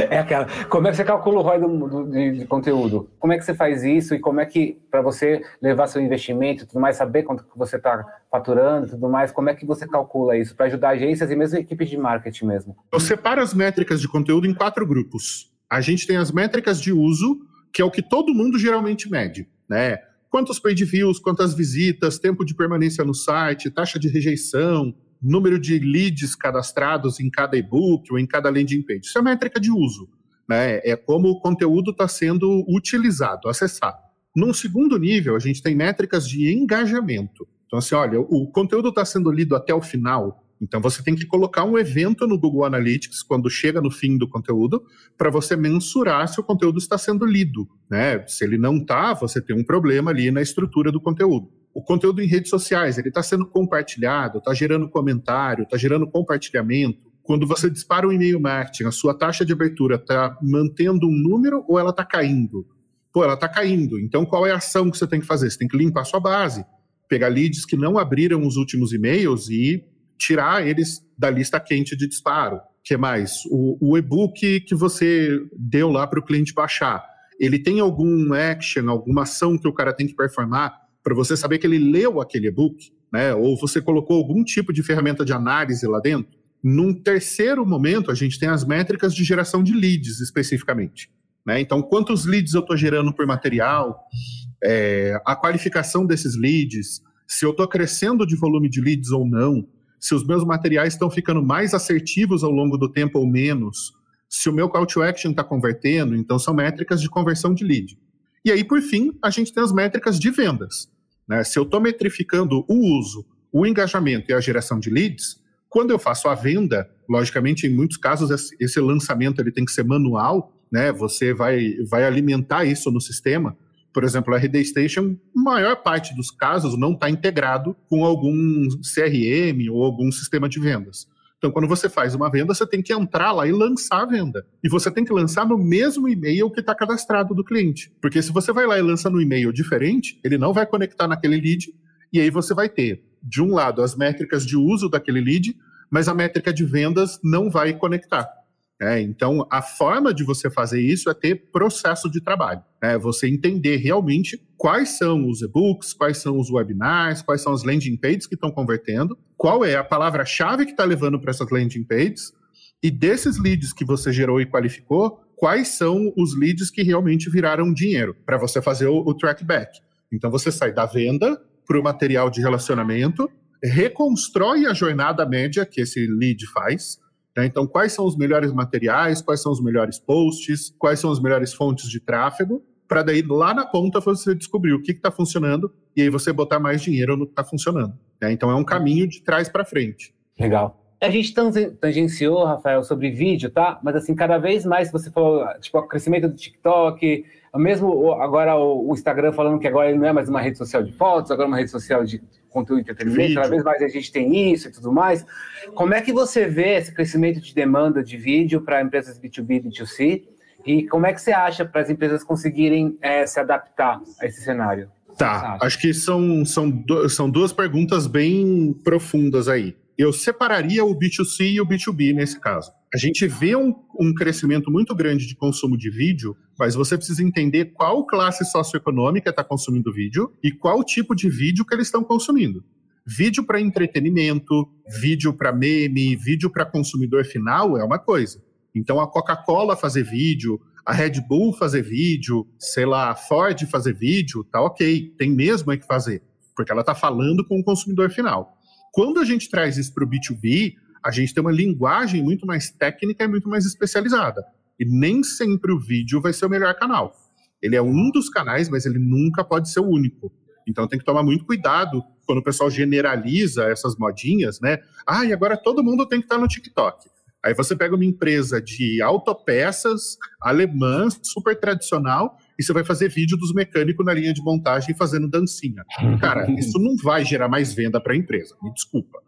É aquela. Como é que você calcula o ROI do, do, de, conteúdo? Como é que você faz isso e como é que, para você levar seu investimento, tudo mais, saber quanto que você está faturando, tudo mais, como é que você calcula isso para ajudar agências e mesmo equipes de marketing mesmo? Eu separo as métricas de conteúdo em quatro grupos. A gente tem as métricas de uso, que é o que todo mundo geralmente mede, né? Quantos page views, quantas visitas, tempo de permanência no site, taxa de rejeição, número de leads cadastrados em cada e-book ou em cada landing page. Isso é métrica de uso, né? É como o conteúdo está sendo utilizado, acessado. Num segundo nível, a gente tem métricas de engajamento. Então, assim, olha, o conteúdo está sendo lido até o final, então você tem que colocar um evento no Google Analytics quando chega no fim do conteúdo para você mensurar se o conteúdo está sendo lido. Né? Se ele não está, você tem um problema ali na estrutura do conteúdo. O conteúdo em redes sociais, ele está sendo compartilhado, está gerando comentário, está gerando compartilhamento. Quando você dispara um e-mail marketing, a sua taxa de abertura está mantendo um número ou ela está caindo? Pô, ela está caindo. Então, qual é a ação que você tem que fazer? Você tem que limpar a sua base, pegar leads que não abriram os últimos e-mails e tirar eles da lista quente de disparo. O que mais? O, o e-book que você deu lá para o cliente baixar, ele tem algum action, alguma ação que o cara tem que performar para você saber que ele leu aquele e-book? Né? Ou você colocou algum tipo de ferramenta de análise lá dentro? Num terceiro momento, a gente tem as métricas de geração de leads especificamente. Né? Então, quantos leads eu estou gerando por material, é, a qualificação desses leads, se eu estou crescendo de volume de leads ou não, se os meus materiais estão ficando mais assertivos ao longo do tempo ou menos, se o meu call to action está convertendo, então são métricas de conversão de lead. E aí, por fim, a gente tem as métricas de vendas. Né? Se eu estou metrificando o uso, o engajamento e a geração de leads, quando eu faço a venda, logicamente, em muitos casos, esse lançamento ele tem que ser manual, né? Você vai, vai alimentar isso no sistema. Por exemplo, a RD Station, maior parte dos casos não está integrado com algum CRM ou algum sistema de vendas. Então, quando você faz uma venda, você tem que entrar lá e lançar a venda. E você tem que lançar no mesmo e-mail que está cadastrado do cliente. Porque se você vai lá e lança no e-mail diferente, ele não vai conectar naquele lead, e aí você vai ter de um lado, as métricas de uso daquele lead, mas a métrica de vendas não vai conectar. É, então, a forma de você fazer isso é ter processo de trabalho. É você entender realmente quais são os e-books, quais são os webinars, quais são as landing pages que estão convertendo, qual é a palavra-chave que está levando para essas landing pages, e desses leads que você gerou e qualificou, quais são os leads que realmente viraram dinheiro, para você fazer o, o track back. Então, você sai da venda para o material de relacionamento, reconstrói a jornada média que esse lead faz. Né? Então, quais são os melhores materiais, quais são os melhores posts, quais são as melhores fontes de tráfego, para daí lá na ponta você descobrir o que está funcionando e aí você botar mais dinheiro no que está funcionando. Né? Então, é um caminho de trás para frente. Legal. A gente tangenciou, Rafael, sobre vídeo, tá? Mas assim, cada vez mais você falou, tipo, o crescimento do TikTok, mesmo agora o Instagram falando que agora ele não é mais uma rede social de fotos, agora é uma rede social de conteúdo e entretenimento, Vídeo. cada vez mais a gente tem isso e tudo mais. Como é que você vê esse crescimento de demanda de vídeo para empresas B2B e B2C? E como é que você acha para as empresas conseguirem é, se adaptar a esse cenário? Tá, acho que são, são, são duas perguntas bem profundas aí. Eu separaria o B2C e o B2B nesse caso. A gente vê um, um, crescimento muito grande de consumo de vídeo, mas você precisa entender qual classe socioeconômica está consumindo vídeo e qual tipo de vídeo que eles estão consumindo. Vídeo para entretenimento, vídeo para meme, vídeo para consumidor final é uma coisa. Então a Coca-Cola fazer vídeo, a Red Bull fazer vídeo, sei lá, a Ford fazer vídeo, tá ok, tem mesmo é que fazer, porque ela está falando com o consumidor final. Quando a gente traz isso para o B2B, a gente tem uma linguagem muito mais técnica e muito mais especializada. E nem sempre o vídeo vai ser o melhor canal. Ele é um dos canais, mas ele nunca pode ser o único. Então tem que tomar muito cuidado quando o pessoal generaliza essas modinhas, né? Ah, e agora todo mundo tem que estar no TikTok. Aí você pega uma empresa de autopeças alemã, super tradicional, e você vai fazer vídeo dos mecânicos na linha de montagem fazendo dancinha. Cara, isso não vai gerar mais venda para a empresa, me desculpa.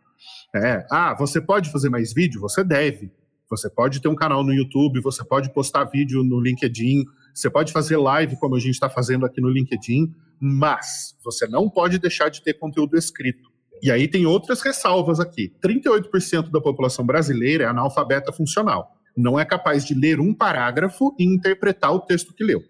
É, ah, você pode fazer mais vídeo? Você deve. Você pode ter um canal no YouTube, você pode postar vídeo no LinkedIn, você pode fazer live como a gente está fazendo aqui no LinkedIn, mas você não pode deixar de ter conteúdo escrito. E aí tem outras ressalvas aqui. 38% da população brasileira é analfabeta funcional. Não é capaz de ler um parágrafo e interpretar o texto que leu.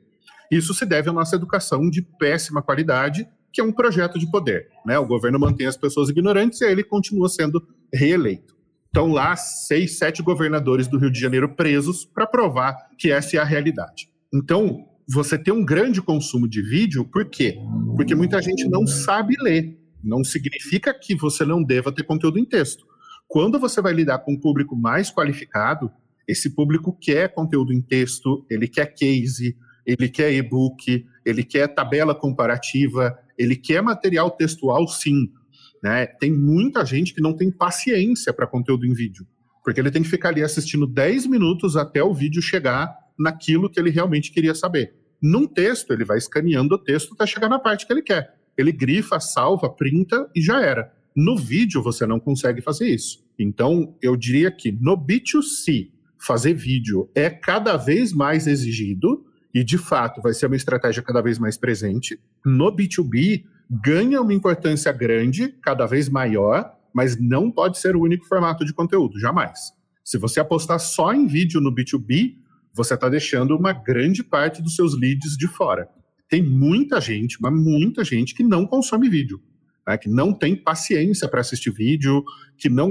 Isso se deve à nossa educação de péssima qualidade que é um projeto de poder. Né? O governo mantém as pessoas ignorantes e aí ele continua sendo reeleito. Estão lá seis, sete governadores do Rio de Janeiro presos para provar que essa é a realidade. Então, você tem um grande consumo de vídeo, por quê? Porque muita gente não sabe ler. Não significa que você não deva ter conteúdo em texto. Quando você vai lidar com um público mais qualificado, esse público quer conteúdo em texto, ele quer case, ele quer e-book, ele quer tabela comparativa, ele quer material textual, sim. Né? Tem muita gente que não tem paciência para conteúdo em vídeo, porque ele tem que ficar ali assistindo 10 minutos até o vídeo chegar naquilo que ele realmente queria saber. Num texto, ele vai escaneando o texto até chegar na parte que ele quer. Ele grifa, salva, printa e já era. No vídeo, você não consegue fazer isso. Então, eu diria que no B2C, fazer vídeo é cada vez mais exigido e, de fato, vai ser uma estratégia cada vez mais presente. No B2B, ganha uma importância grande, cada vez maior, mas não pode ser o único formato de conteúdo, jamais. Se você apostar só em vídeo no B2B, você está deixando uma grande parte dos seus leads de fora. Tem muita gente, mas muita gente que não consome vídeo, né, que não tem paciência para assistir vídeo, que não,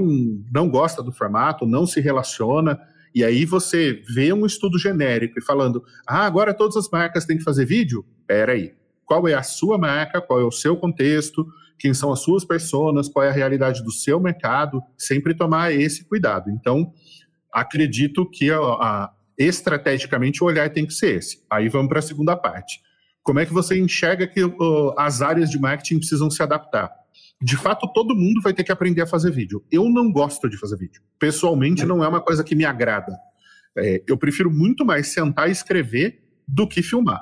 não gosta do formato, não se relaciona. E aí você vê um estudo genérico e falando, ah, agora todas as marcas têm que fazer vídeo? Pera aí, qual é a sua marca, qual é o seu contexto, quem são as suas pessoas, qual é a realidade do seu mercado, sempre tomar esse cuidado. Então, acredito que a, a estrategicamente o olhar tem que ser esse. Aí vamos para a segunda parte. Como é que você enxerga que uh, as áreas de marketing precisam se adaptar? De fato, todo mundo vai ter que aprender a fazer vídeo. Eu não gosto de fazer vídeo. Pessoalmente, não é uma coisa que me agrada. É, eu prefiro muito mais sentar e escrever do que filmar.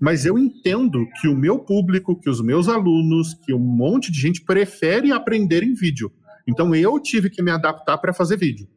Mas eu entendo que o meu público, que os meus alunos, que um monte de gente prefere aprender em vídeo. Então eu tive que me adaptar para fazer vídeo.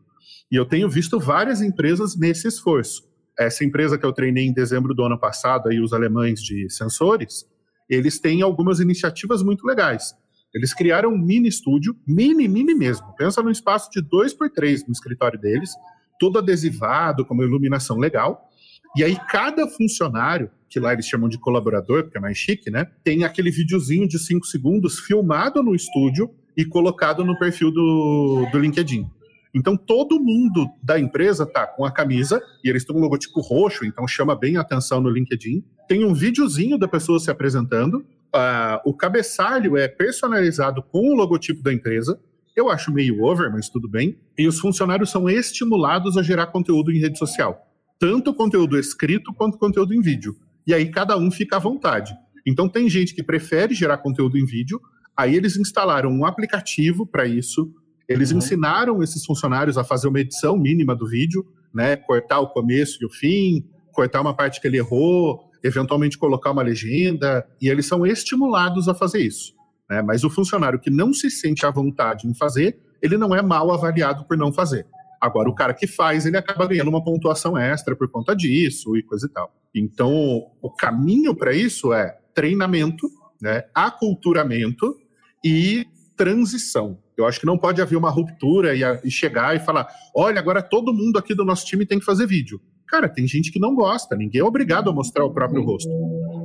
E eu tenho visto várias empresas nesse esforço. Essa empresa que eu treinei em dezembro do ano passado, aí os alemães de sensores, eles têm algumas iniciativas muito legais. Eles criaram um mini estúdio, mini, mini mesmo. Pensa num espaço de 2 por 3 no escritório deles, todo adesivado, com uma iluminação legal. E aí cada funcionário, que lá eles chamam de colaborador, porque é mais chique, né? Tem aquele videozinho de 5 segundos filmado no estúdio e colocado no perfil do, do LinkedIn. Então todo mundo da empresa tá com a camisa e eles têm um logotipo roxo, então chama bem a atenção no LinkedIn. Tem um videozinho da pessoa se apresentando. Uh, o cabeçalho é personalizado com o logotipo da empresa. Eu acho meio over, mas tudo bem. E os funcionários são estimulados a gerar conteúdo em rede social, tanto conteúdo escrito quanto conteúdo em vídeo. E aí cada um fica à vontade. Então tem gente que prefere gerar conteúdo em vídeo, aí eles instalaram um aplicativo para isso, eles uhum. ensinaram esses funcionários a fazer uma edição mínima do vídeo, né? Cortar o começo e o fim, cortar uma parte que ele errou, eventualmente colocar uma legenda, e eles são estimulados a fazer isso. Né? Mas o funcionário que não se sente à vontade em fazer, ele não é mal avaliado por não fazer. Agora, o cara que faz, ele acaba ganhando uma pontuação extra por conta disso e coisa e tal. Então, o caminho para isso é treinamento, né, aculturamento e transição. Eu acho que não pode haver uma ruptura e, a, e, chegar e falar: olha, agora todo mundo aqui do nosso time tem que fazer vídeo. Cara, tem gente que não gosta, ninguém é obrigado a mostrar o próprio rosto.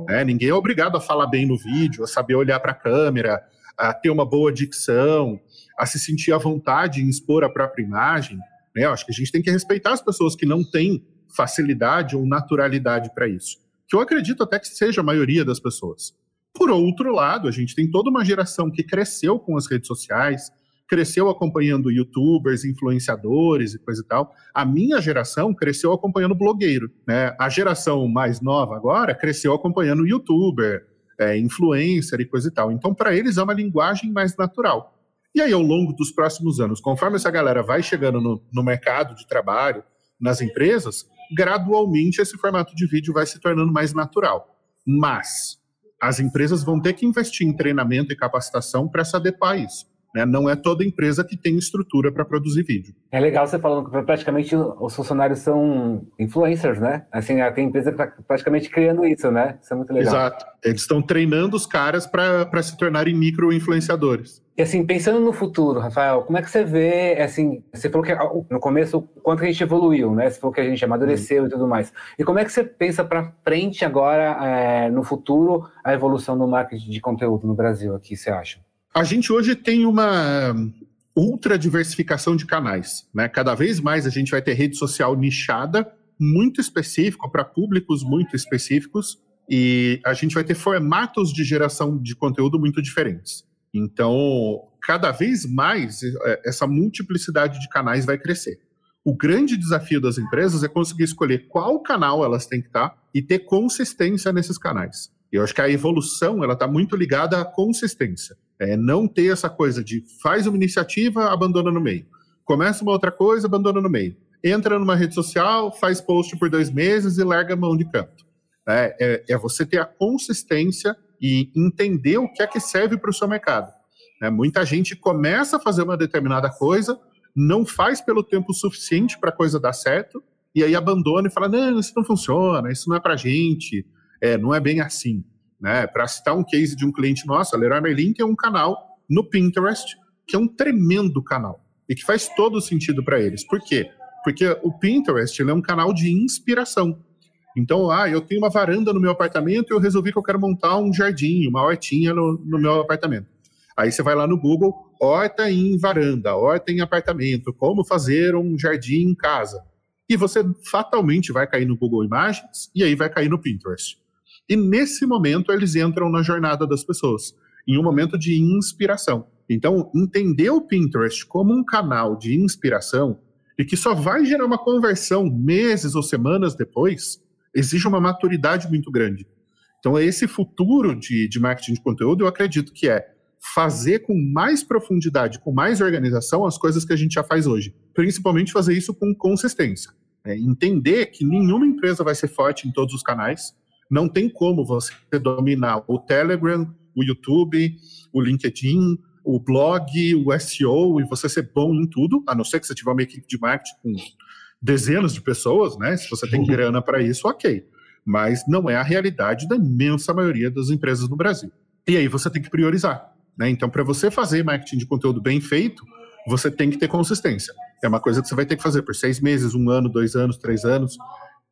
Né? Ninguém é obrigado a falar bem no vídeo, a saber olhar para a câmera, a ter uma boa dicção, a se sentir à vontade em expor a própria imagem. Né? Eu acho que a gente tem que respeitar as pessoas que não têm facilidade ou naturalidade para isso. Que eu acredito até que seja a maioria das pessoas. Por outro lado, a gente tem toda uma geração que cresceu com as redes sociais, cresceu acompanhando youtubers, influenciadores e coisa e tal. A minha geração cresceu acompanhando blogueiro. Né? A geração mais nova agora cresceu acompanhando youtuber, é, influencer e coisa e tal. Então, para eles é uma linguagem mais natural. E aí, ao longo dos próximos anos, conforme essa galera vai chegando no, no mercado de trabalho, nas empresas, gradualmente esse formato de vídeo vai se tornando mais natural. Mas as empresas vão ter que investir em treinamento e capacitação para se adequar a isso. Né? Não é toda empresa que tem estrutura para produzir vídeo. É legal você falando que praticamente os funcionários são influencers, né? Assim, tem empresa que está praticamente criando isso, né? Isso é muito legal. Exato. Eles estão treinando os caras para se tornarem micro-influenciadores. E assim, pensando no futuro, Rafael, como é que você vê, assim, você falou que no começo o quanto a gente evoluiu, né? Você falou que a gente amadureceu uhum. e tudo mais. E como é que você pensa para frente agora, é, no futuro, a evolução do marketing de conteúdo no Brasil aqui, você acha? A gente hoje tem uma ultra diversificação de canais. Né? Cada vez mais a gente vai ter rede social nichada, muito específico, para públicos muito específicos, e a gente vai ter formatos de geração de conteúdo muito diferentes. Então, cada vez mais é, essa multiplicidade de canais vai crescer. O grande desafio das empresas é conseguir escolher qual canal elas têm que estar e ter consistência nesses canais. Eu acho que a evolução ela está muito ligada à consistência. É não ter essa coisa de faz uma iniciativa, abandona no meio. Começa uma outra coisa, abandona no meio. Entra numa rede social, faz post por dois meses e larga a mão de canto. É, é, é você ter a consistência e entender o que é que serve para o seu mercado. É, muita gente começa a fazer uma determinada coisa, não faz pelo tempo suficiente para a coisa dar certo, e aí abandona e fala: não, isso não funciona, isso não é para gente, é, não é bem assim. Né? Para citar um case de um cliente nosso, a Leroy Merlin tem um canal no Pinterest, que é um tremendo canal e que faz todo sentido para eles. Por quê? Porque o Pinterest é um canal de inspiração. Então, ah, eu tenho uma varanda no meu apartamento e eu resolvi que eu quero montar um jardim, uma hortinha no, no meu apartamento. Aí você vai lá no Google, horta em varanda, horta em apartamento, como fazer um jardim em casa. E você fatalmente vai cair no Google Imagens e aí vai cair no Pinterest. E nesse momento eles entram na jornada das pessoas, em um momento de inspiração. Então, entender o Pinterest como um canal de inspiração e que só vai gerar uma conversão meses ou semanas depois, exige uma maturidade muito grande. Então, esse futuro de, de marketing de conteúdo, eu acredito que é fazer com mais profundidade, com mais organização, as coisas que a gente já faz hoje. Principalmente fazer isso com consistência. É, entender que nenhuma empresa vai ser forte em todos os canais. Não tem como você dominar o Telegram, o YouTube, o LinkedIn, o blog, o SEO e você ser bom em tudo, a não ser que você tiver uma equipe de marketing com dezenas de pessoas, né? Se você tem uhum. grana para isso, ok. Mas não é a realidade da imensa maioria das empresas no Brasil. E aí você tem que priorizar. Né? Então, para você fazer marketing de conteúdo bem feito, você tem que ter consistência. É uma coisa que você vai ter que fazer por seis meses, um ano, dois anos, três anos,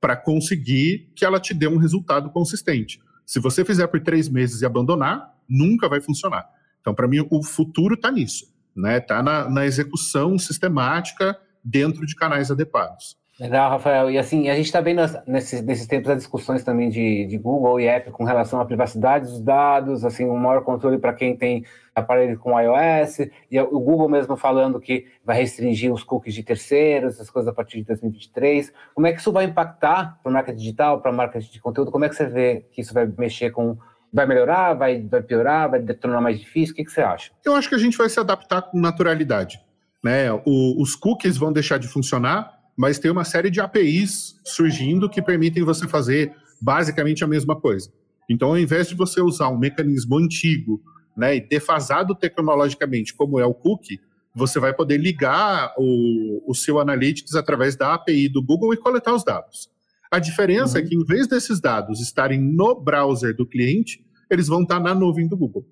para conseguir que ela te dê um resultado consistente. Se você fizer por três meses e abandonar, nunca vai funcionar. Então, para mim, o futuro está nisso, né? Está na, na execução sistemática dentro de canais adequados. Legal, Rafael. E assim, a gente está vendo nesses, nesses tempos as discussões também de, de Google e Apple com relação à privacidade dos dados, assim, um maior controle para quem tem aparelho com iOS, e o Google mesmo falando que vai restringir os cookies de terceiros, essas coisas a partir de 2023. Como é que isso vai impactar para o marketing digital, para a marketing de conteúdo? Como é que você vê que isso vai mexer com Vai melhorar? Vai, vai piorar? Vai tornar mais difícil? O que, que você acha? Eu acho que a gente vai se adaptar com naturalidade. Né? O, os cookies vão deixar de funcionar, mas tem uma série de APIs surgindo que permitem você fazer basicamente a mesma coisa. Então, ao invés de você usar um mecanismo antigo né, e defasado tecnologicamente, como é o cookie, você vai poder ligar o, o seu Analytics através da API do Google e coletar os dados. A diferença é uhum. é que, em vez desses dados estarem no browser do cliente, eles vão estar na nuvem do Google.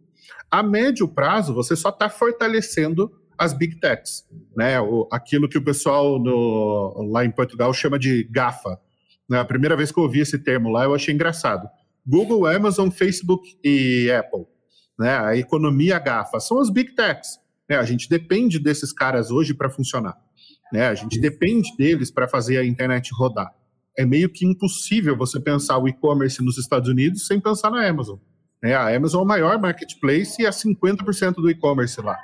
A médio prazo, você só está fortalecendo as big techs, né? O, aquilo que o pessoal no, lá em Portugal chama de GAFA. Né? A primeira vez que eu ouvi esse termo lá, eu achei engraçado. Google, Amazon, Facebook e Apple. Né? A economia GAFA são as big techs. Né? A gente depende desses caras hoje para funcionar. Né? A gente depende deles para fazer a internet rodar é meio que impossível você pensar o e-commerce nos Estados Unidos sem pensar na Amazon. É, a Amazon é o maior marketplace e é 50% do e-commerce lá.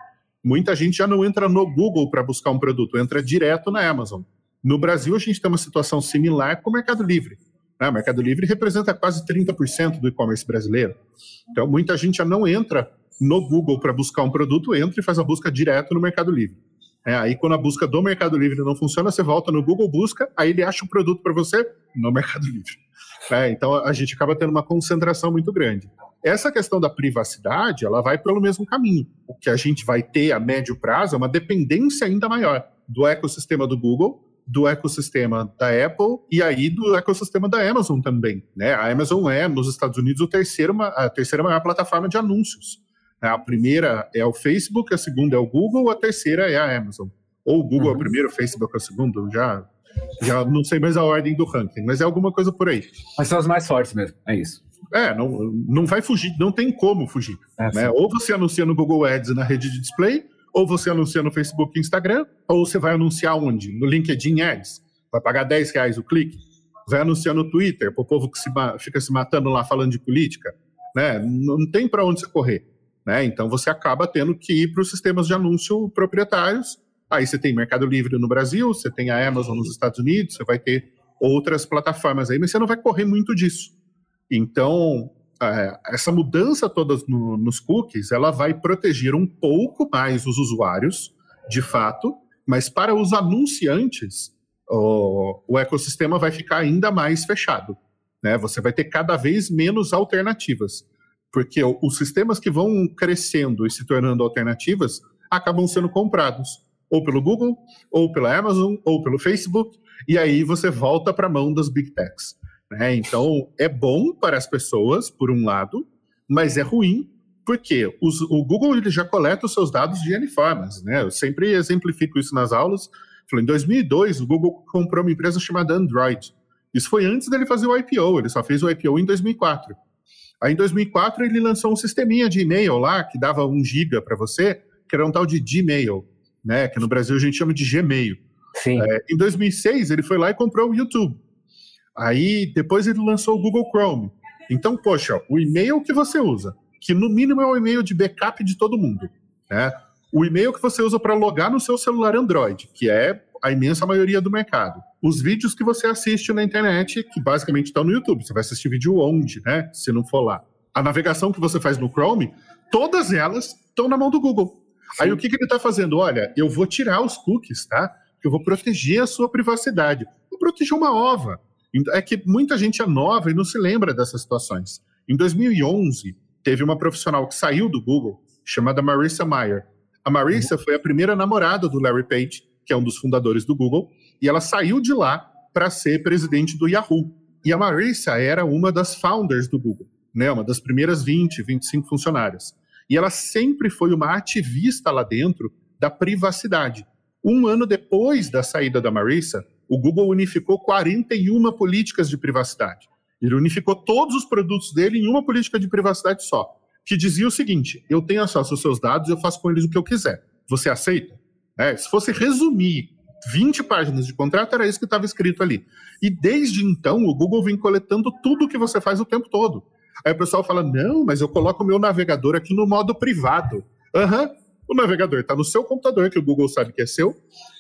Muita gente já não entra no Google para buscar um produto, entra direto na Amazon. No Brasil, a gente tem uma situação similar com o Mercado Livre. Né? O Mercado Livre representa quase 30% do e-commerce brasileiro. Então, muita gente já não entra no Google para buscar um produto, entra e faz a busca direto no Mercado Livre. É, aí, quando a busca do Mercado Livre não funciona, você volta no Google Busca, aí ele acha o produto para você no Mercado Livre. É, então, a gente acaba tendo uma concentração muito grande. Essa questão da privacidade, ela vai pelo mesmo caminho. O que a gente vai ter a médio prazo é uma dependência ainda maior do ecossistema do Google, do ecossistema da Apple e aí do ecossistema da Amazon também. Né? A Amazon é, nos Estados Unidos, o terceiro, a terceira maior plataforma de anúncios. A primeira é o Facebook, a segunda é o Google, a terceira é a Amazon. Ou o Google uhum. é o primeiro, o Facebook é o segundo, já, já não sei mais a ordem do ranking, mas é alguma coisa por aí. Mas são os mais fortes mesmo, é isso. É, não, não vai fugir, não tem como fugir. É, né? Ou você anuncia no Google Ads na rede de display, ou você anuncia no Facebook e Instagram, ou você vai anunciar onde? No LinkedIn Ads. Vai pagar 10 reais o clique. Vai anunciar no Twitter, para o povo que se, fica se matando lá falando de política. Né? Não tem para onde você correr. Né? Então você acaba tendo que ir para os sistemas de anúncio proprietários. Aí você tem Mercado Livre no Brasil, você tem a Amazon nos Estados Unidos, você vai ter outras plataformas aí, mas você não vai correr muito disso. Então, é, essa mudança toda no, nos cookies, ela vai proteger um pouco mais os usuários, de fato, mas para os anunciantes, o, o ecossistema vai ficar ainda mais fechado. Né? Você vai ter cada vez menos alternativas, porque os sistemas que vão crescendo e se tornando alternativas acabam sendo comprados ou pelo Google, ou pela Amazon, ou pelo Facebook, e aí você volta para a mão das big techs. Né? Então, é bom para as pessoas, por um lado, mas é ruim porque os, o Google ele já coleta os seus dados de N formas. Né? Eu sempre exemplifico isso nas aulas. Em 2002, o Google comprou uma empresa chamada Android. Isso foi antes dele fazer o IPO, ele só fez o IPO em 2004. Aí, em 2004, ele lançou um sisteminha de e-mail lá, que dava um giga para você, que era um tal de Gmail, né? que no Brasil a gente chama de Gmail. Sim. É, em 2006, ele foi lá e comprou o YouTube. Aí depois ele lançou o Google Chrome. Então, poxa, o e-mail que você usa, que no mínimo é o e-mail de backup de todo mundo, né? O e-mail que você usa para logar no seu celular Android, que é a imensa maioria do mercado. Os vídeos que você assiste na internet, que basicamente estão no YouTube. Você vai assistir vídeo onde, né? Se não for lá. A navegação que você faz no Chrome, todas elas estão na mão do Google. Sim. Aí o que, que ele está fazendo? Olha, eu vou tirar os cookies, tá? Eu vou proteger a sua privacidade. Vou proteger uma ova. É que muita gente é nova e não se lembra dessas situações. Em 2011, teve uma profissional que saiu do Google, chamada Marissa Mayer. A Marissa uhum. foi a primeira namorada do Larry Page, que é um dos fundadores do Google, e ela saiu de lá para ser presidente do Yahoo. E a Marissa era uma das founders do Google, né, uma das primeiras 20, 25 funcionárias. E ela sempre foi uma ativista lá dentro da privacidade. Um ano depois da saída da Marissa, o Google unificou 41 políticas de privacidade. Ele unificou todos os produtos dele em uma política de privacidade só, que dizia o seguinte: eu tenho acesso aos seus dados, eu faço com eles o que eu quiser. Você aceita? É, se fosse resumir 20 páginas de contrato, era isso que estava escrito ali. E desde então, o Google vem coletando tudo que você faz o tempo todo. Aí o pessoal fala: não, mas eu coloco o meu navegador aqui no modo privado. Aham, uhum. o navegador está no seu computador, que o Google sabe que é seu,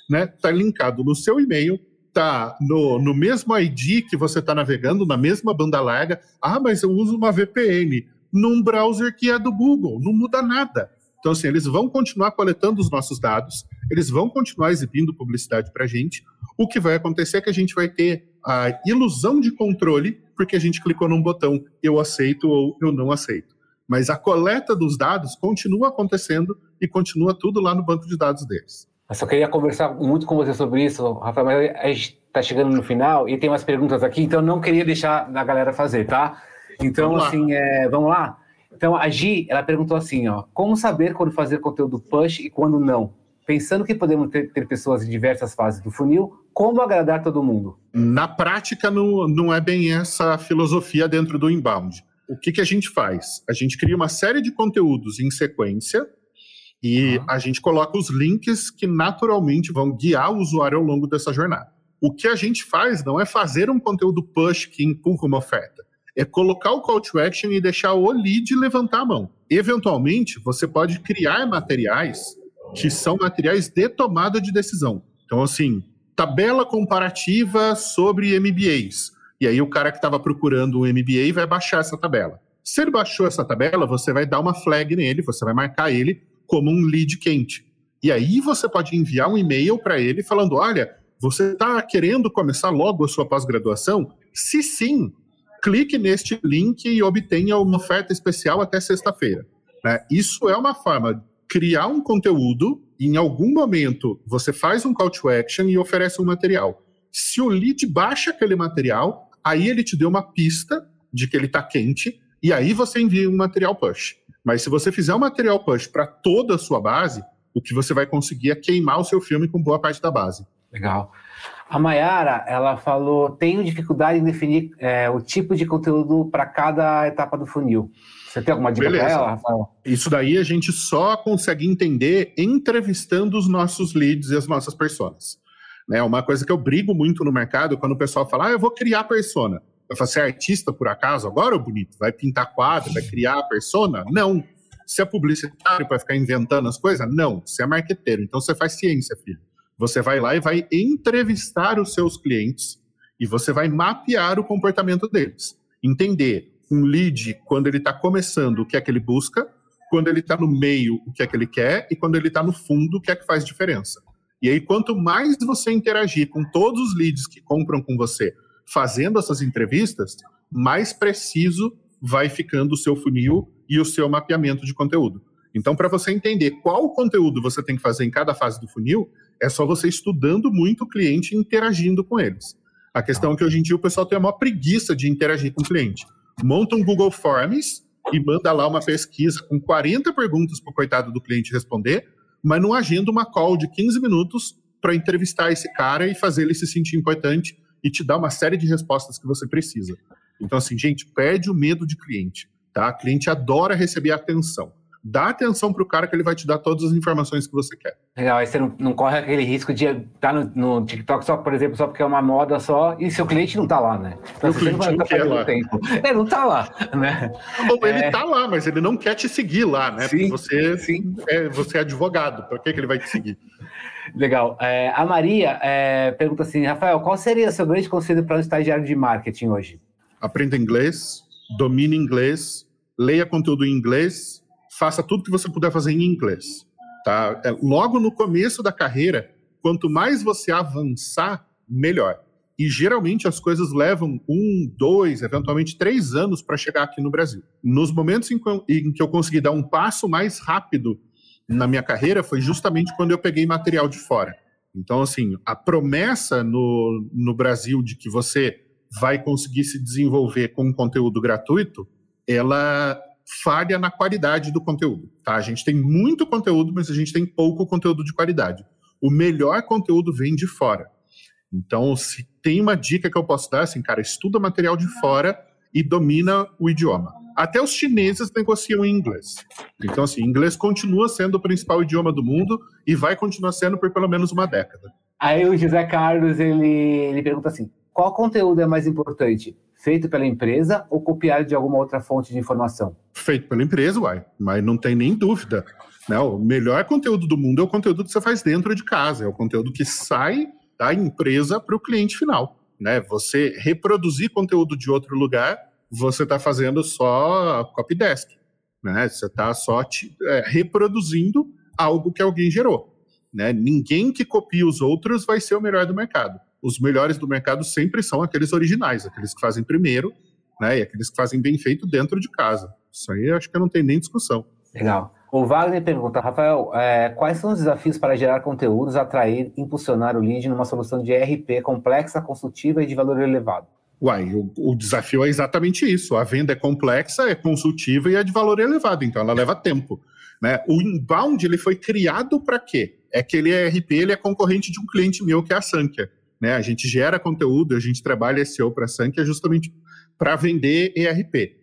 né? Está linkado no seu e-mail, está no, no mesmo ID que você está navegando, na mesma banda larga. Ah, mas eu uso uma VPN num browser que é do Google, não muda nada. Então, assim, eles vão continuar coletando os nossos dados, eles vão continuar exibindo publicidade para a gente. O que vai acontecer é que a gente vai ter a ilusão de controle, porque a gente clicou num botão eu aceito ou eu não aceito. Mas a coleta dos dados continua acontecendo e continua tudo lá no banco de dados deles. Eu só queria conversar muito com você sobre isso, Rafael, mas a gente está chegando no final e tem umas perguntas aqui, então não queria deixar a galera fazer, tá? Então, vamos assim, é, vamos lá? Então, a Gi, ela perguntou assim, ó, como saber quando fazer conteúdo push e quando não? Pensando que podemos ter, ter pessoas em diversas fases do funil, como agradar todo mundo? Na prática, não, não é bem essa filosofia dentro do inbound. O que, que a gente faz? A gente cria uma série de conteúdos em sequência, e uhum. a gente coloca os links que naturalmente vão guiar o usuário ao longo dessa jornada. O que a gente faz não é fazer um conteúdo push que empurra uma oferta, é colocar o call to action e deixar o lead levantar a mão. Eventualmente, você pode criar materiais que são materiais de tomada de decisão. Então, assim, tabela comparativa sobre MBAs. E aí o cara que estava procurando um MBA vai baixar essa tabela. Se ele baixou essa tabela, você vai dar uma flag nele, você vai marcar ele como um lead quente. E aí você pode enviar um e-mail para ele falando: olha, você está querendo começar logo a sua pós-graduação? Se sim, clique neste link e obtenha uma oferta especial até sexta-feira. Né? Isso é uma forma criar um conteúdo, em algum momento você faz um call to action e oferece um material. Se o lead baixa aquele material, aí ele te deu uma pista de que ele está quente, e aí você envia um material push. Mas se você fizer um material push para toda a sua base, o que você vai conseguir é queimar o seu filme com boa parte da base. Legal. A Mayara, ela falou, tenho dificuldade em definir é, o tipo de conteúdo para cada etapa do funil. Você tem alguma dica para ela, Rafael? Isso daí a gente só consegue entender entrevistando os nossos leads e as nossas personas. Né, uma coisa que eu brigo muito no mercado, quando o pessoal fala, ah, eu vou criar persona. Eu falo, você é artista por acaso agora, bonito? Vai pintar quadro, vai criar a persona? Não. Você é publicitário para ficar inventando as coisas? Não. Você é marqueteiro, então você faz ciência, filho. Você vai lá e vai entrevistar os seus clientes e você vai mapear o comportamento deles. Entender um lead quando ele está começando, o que é que ele busca, quando ele está no meio, o que é que ele quer, e quando ele está no fundo, o que é que faz diferença. E aí, quanto mais você interagir com todos os leads que compram com você, fazendo essas entrevistas, mais preciso vai ficando o seu funil e o seu mapeamento de conteúdo. Então, para você entender qual conteúdo você tem que fazer em cada fase do funil, é só você estudando muito o cliente e interagindo com eles. A questão é que hoje em dia o pessoal tem a maior preguiça de interagir com o cliente. Monta um Google Forms e manda lá uma pesquisa com 40 perguntas para o coitado do cliente responder, mas não agenda uma call de 15 minutos para entrevistar esse cara e fazer ele se sentir importante e te dar uma série de respostas que você precisa. Então, assim, gente, perde o medo de cliente, tá? O cliente adora receber atenção. Dá atenção para o cara que ele vai te dar todas as informações que você quer. Legal, aí você não, não corre aquele risco de estar no, no, TikTok só, por exemplo, só porque é uma moda só e seu cliente não está lá, né? Então, o cliente não, não quer lá. Tempo. É, não está lá, né? Ou ele está é... lá, mas ele não quer te seguir lá, né? Sim, você, sim. É, você é advogado, para que, que ele vai te seguir? Legal. É, a Maria é, pergunta assim, Rafael, qual seria o seu grande conselho para um estagiário de marketing hoje? aprenda inglês, domine inglês, leia conteúdo em inglês, faça tudo que você puder fazer em inglês. Tá? É, logo no começo da carreira, quanto mais você avançar, melhor. E geralmente as coisas levam um, dois, eventualmente três anos para chegar aqui no Brasil. Nos momentos em que eu consegui dar um passo mais rápido na minha carreira foi justamente quando eu peguei material de fora. Então, assim, a promessa no, no Brasil de que você vai conseguir se desenvolver com conteúdo gratuito, ela falha na qualidade do conteúdo. Tá? A gente tem muito conteúdo, mas a gente tem pouco conteúdo de qualidade. O melhor conteúdo vem de fora. Então, se tem uma dica que eu posso dar, assim, cara, estuda material de fora e domina o idioma. Até os chineses negociam em inglês. Então, assim, inglês continua sendo o principal idioma do mundo e vai continuar sendo por pelo menos uma década. Aí o José Carlos, ele, ele pergunta assim, qual conteúdo é mais importante? Feito pela empresa ou copiado de alguma outra fonte de informação? Feito pela empresa, uai. Mas não tem nem dúvida. Né? O melhor conteúdo do mundo é o conteúdo que você faz dentro de casa. É o conteúdo que sai da empresa para o cliente final. Né? Você reproduzir conteúdo de outro lugar, você está fazendo só copy desk. Né? Você está só te, é, reproduzindo algo que alguém gerou. Né? Ninguém que copia os outros vai ser o melhor do mercado os melhores do mercado sempre são aqueles originais, aqueles que fazem primeiro, né? E aqueles que fazem bem feito dentro de casa. Isso aí acho que não tem nem discussão. Legal. O Wagner pergunta, Rafael, é, quais são os desafios para gerar conteúdos, atrair, impulsionar o lead numa solução de ERP complexa, consultiva e de valor elevado? Uai, o, o, desafio é exatamente isso. A venda é complexa, é consultiva e é de valor elevado, então ela leva tempo. Né? O inbound ele foi criado para quê? É que ele é ERP, ele é concorrente de um cliente meu que é a Sankia. Né? A gente gera conteúdo, a gente trabalha SEO para a que é justamente para vender ERP.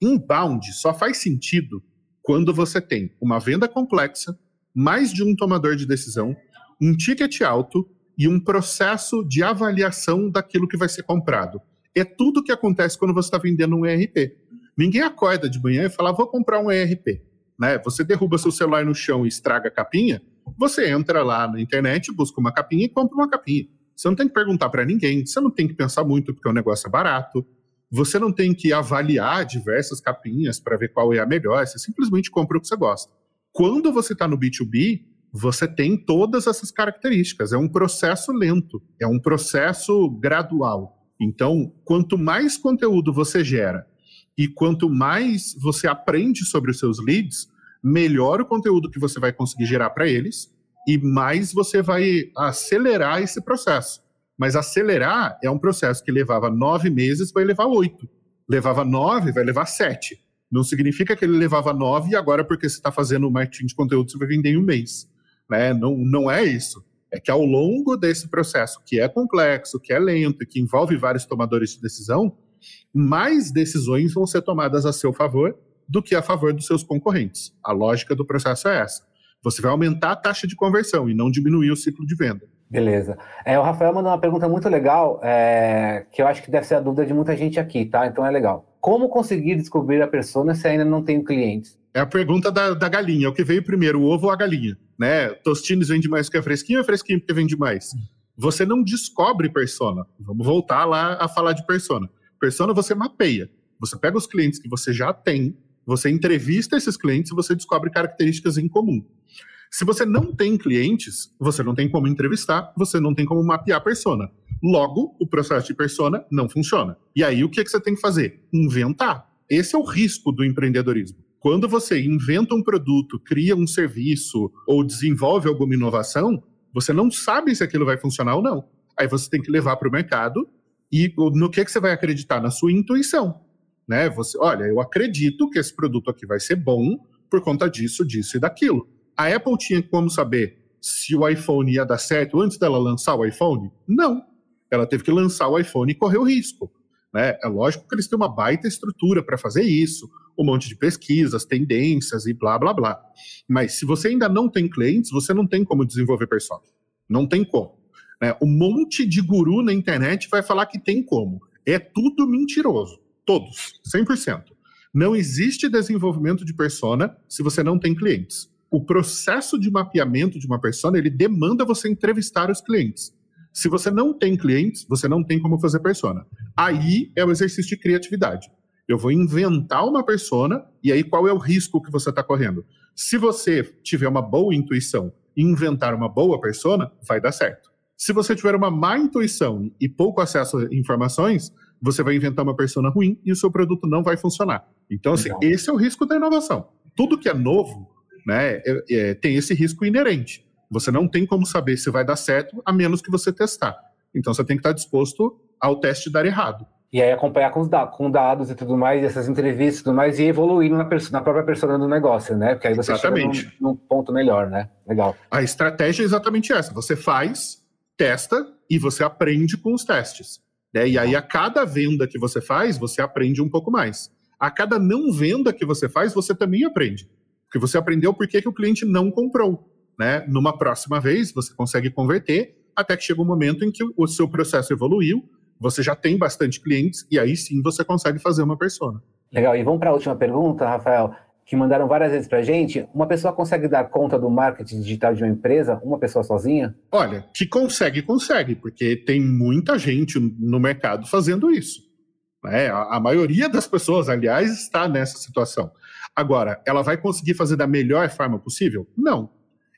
Inbound só faz sentido quando você tem uma venda complexa, mais de um tomador de decisão, um ticket alto e um processo de avaliação daquilo que vai ser comprado. É tudo que acontece quando você está vendendo um ERP. Ninguém acorda de manhã e fala, vou comprar um ERP. Né? Você derruba seu celular no chão e estraga a capinha, você entra lá na internet, busca uma capinha e compra uma capinha. Você não tem que perguntar para ninguém, você não tem que pensar muito porque o negócio é barato, você não tem que avaliar diversas capinhas para ver qual é a melhor, você simplesmente compra o que você gosta. Quando você está no B2B, você tem todas essas características. É um processo lento, é um processo gradual. Então, quanto mais conteúdo você gera e quanto mais você aprende sobre os seus leads, melhor o conteúdo que você vai conseguir gerar para eles e mais você vai acelerar esse processo. Mas acelerar é um processo que levava nove meses, vai levar oito. Levava nove, vai levar sete. Não significa que ele levava nove e agora, porque você está fazendo marketing de conteúdo, você vai vender em um mês. Né? Não, não é isso. É que ao longo desse processo, que é complexo, que é lento e que envolve vários tomadores de decisão, mais decisões vão ser tomadas a seu favor do que a favor dos seus concorrentes. A lógica do processo é essa. Você vai aumentar a taxa de conversão e não diminuir o ciclo de venda. Beleza. É, o Rafael mandou uma pergunta muito legal, é, que eu acho que deve ser a dúvida de muita gente aqui, tá? Então é legal. Como conseguir descobrir a persona se ainda não tem clientes? É a pergunta da, da galinha. O que veio primeiro, o ovo ou a galinha? Né? Tostines vende mais porque é fresquinho ou é fresquinho porque vende mais? Você não descobre persona. Vamos voltar lá a falar de persona. Persona você mapeia. Você pega os clientes que você já tem, você entrevista esses clientes e você descobre características em comum. Se você não tem clientes, você não tem como entrevistar, você não tem como mapear a persona. Logo, o processo de persona não funciona. E aí, o que, é que você tem que fazer? Inventar. Esse é o risco do empreendedorismo. Quando você inventa um produto, cria um serviço ou desenvolve alguma inovação, você não sabe se aquilo vai funcionar ou não. Aí você tem que levar para o mercado e no que, que você vai acreditar? Na sua intuição. Né? Você, olha, eu acredito que esse produto aqui vai ser bom por conta disso, disso e daquilo. A Apple tinha como saber se o iPhone ia dar certo antes dela lançar o iPhone? Não. Ela teve que lançar o iPhone e correr o risco. Né? É lógico que eles têm uma baita estrutura para fazer isso, um monte de pesquisas, tendências e blá blá blá. Mas se você ainda não tem clientes, você não tem como desenvolver persona. Não tem como. Né? Um monte de guru na internet vai falar que tem como. É tudo mentiroso. Todos. 100%. Não existe desenvolvimento de persona se você não tem clientes o processo de mapeamento de uma persona, ele demanda você entrevistar os clientes. Se você não tem clientes, você não tem como fazer persona. Aí é o exercício de criatividade. Eu vou inventar uma persona e aí qual é o risco que você está correndo? Se você tiver uma boa intuição e inventar uma boa persona, vai dar certo. Se você tiver uma má intuição e pouco acesso a informações, você vai inventar uma persona ruim e o seu produto não vai funcionar. Então, assim, esse é o risco da inovação. Tudo que é novo, né, é, é, tem esse risco inerente. Você não tem como saber se vai dar certo a menos que você testar. Então você tem que estar disposto ao teste dar errado. E aí acompanhar com, os dados, com dados e tudo mais, essas entrevistas e tudo mais, e evoluir na, na própria persona do negócio, né? Porque aí você exatamente. chega num, num, ponto melhor, né? Legal. A estratégia é exatamente essa. Você faz, testa e você aprende com os testes. Né? E aí, a cada venda que você faz, você aprende um pouco mais. A cada não venda que você faz, você também aprende. Porque você aprendeu por que, que o cliente não comprou. Né? Numa próxima vez, você consegue converter até que chega um momento em que o seu processo evoluiu, você já tem bastante clientes e aí sim você consegue fazer uma persona. Legal. E vamos para a última pergunta, Rafael, que mandaram várias vezes para a gente. Uma pessoa consegue dar conta do marketing digital de uma empresa, uma pessoa sozinha? Olha, que consegue, consegue, porque tem muita gente no mercado fazendo isso. Né? A, maioria das pessoas, aliás, está nessa situação. Agora, ela vai conseguir fazer da melhor forma possível? Não.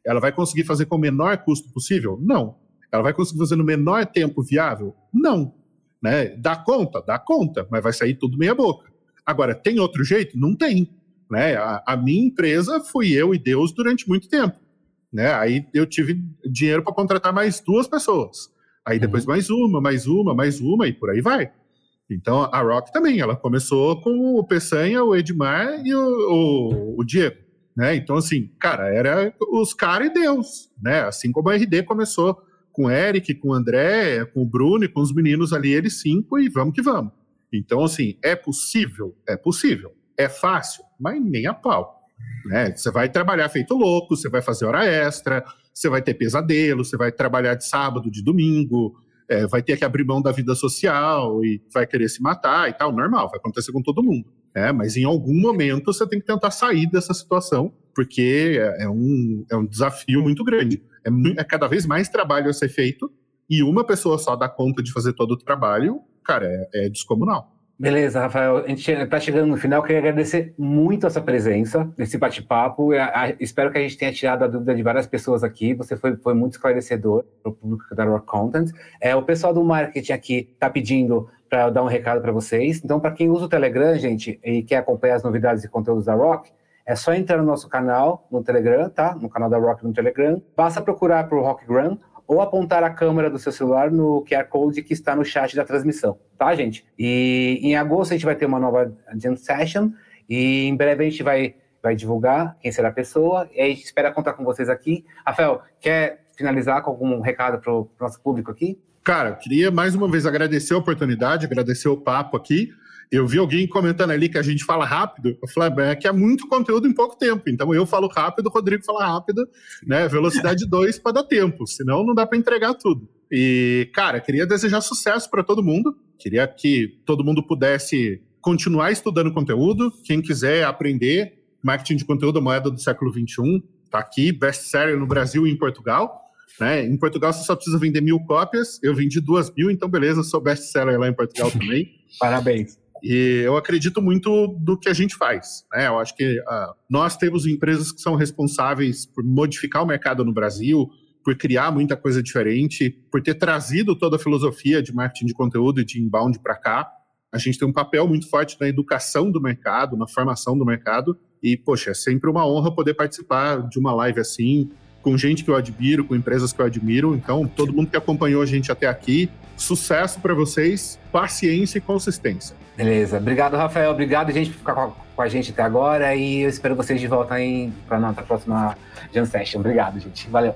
Ela vai conseguir fazer com o menor custo possível? Não. Ela vai conseguir fazer no menor tempo viável? Não. Né? Dá conta? Dá conta, mas vai sair tudo meia boca. Agora, tem outro jeito? Não tem. Né? A, a minha empresa fui eu e Deus durante muito tempo. Né? Aí eu tive dinheiro para contratar mais duas pessoas. Aí depois uhum. mais uma, mais uma, mais uma e por aí vai. Então a Rock também, ela começou com o Peçanha, o Edmar e o, o, o Diego. Né? Então, assim, cara, era os caras e Deus, né? Assim como a RD começou com o Eric, com o André, com o Bruno e com os meninos ali, eles cinco, e vamos que vamos. Então, assim, é possível? É possível. É fácil? Mas nem a pau. Né? Você vai trabalhar feito louco, você vai fazer hora extra, você vai ter pesadelo, você vai trabalhar de sábado, de domingo, é, vai ter que abrir mão da vida social e vai querer se matar e tal, normal, vai acontecer com todo mundo. É, mas em algum momento você tem que tentar sair dessa situação, porque é, é um, é um desafio muito grande. É, é cada vez mais trabalho a ser feito e uma pessoa só dá conta de fazer todo o trabalho, cara, é, é descomunal. Beleza, Rafael. A gente está chegando no final. Queria agradecer muito a sua presença nesse bate-papo. Espero que a gente tenha tirado a dúvida de várias pessoas aqui. Você foi, foi muito esclarecedor para o público da Rock Content. É, o pessoal do marketing aqui está pedindo para dar um recado para vocês. Então, para quem usa o Telegram, gente, e quer acompanhar as novidades e conteúdos da Rock, é só entrar no nosso canal no Telegram, tá? No canal da Rock no Telegram. Basta procurar por Rockgram ou apontar a câmera do seu celular no QR Code que está no chat da transmissão, tá, gente? E em agosto a gente vai ter uma nova Jam Session e em breve a gente vai, vai divulgar quem será a pessoa e a gente espera contar com vocês aqui. Rafael, quer finalizar com algum recado para o nosso público aqui? Cara, queria mais uma vez agradecer a oportunidade, agradecer o papo aqui. Eu vi alguém comentando ali que a gente fala rápido. Eu falei, é que é muito conteúdo em pouco tempo. Então eu falo rápido, o Rodrigo fala rápido, né? Velocidade 2 para dar tempo, senão não dá para entregar tudo. E, cara, queria desejar sucesso para todo mundo. Queria que todo mundo pudesse continuar estudando conteúdo. Quem quiser aprender marketing de conteúdo, moeda do século 21, tá aqui, best-seller no Brasil e em Portugal. Né? Em Portugal você só precisa vender mil cópias. Eu vendi duas mil, então beleza, sou best-seller lá em Portugal também. Parabéns. E eu acredito muito do que a gente faz. Né? Eu acho que uh, nós temos empresas que são responsáveis por modificar o mercado no Brasil, por criar muita coisa diferente, por ter trazido toda a filosofia de marketing de conteúdo e de inbound para cá. A gente tem um papel muito forte na educação do mercado, na formação do mercado. E, poxa, é sempre uma honra poder participar de uma live assim, com gente que eu admiro, com empresas que eu admiro. Então, todo mundo que acompanhou a gente até aqui, sucesso para vocês, paciência e consistência. Beleza. Obrigado, Rafael. Obrigado, gente, por ficar com a gente até agora. E eu espero vocês de volta para a nossa próxima Jam Session. Obrigado, gente. Valeu.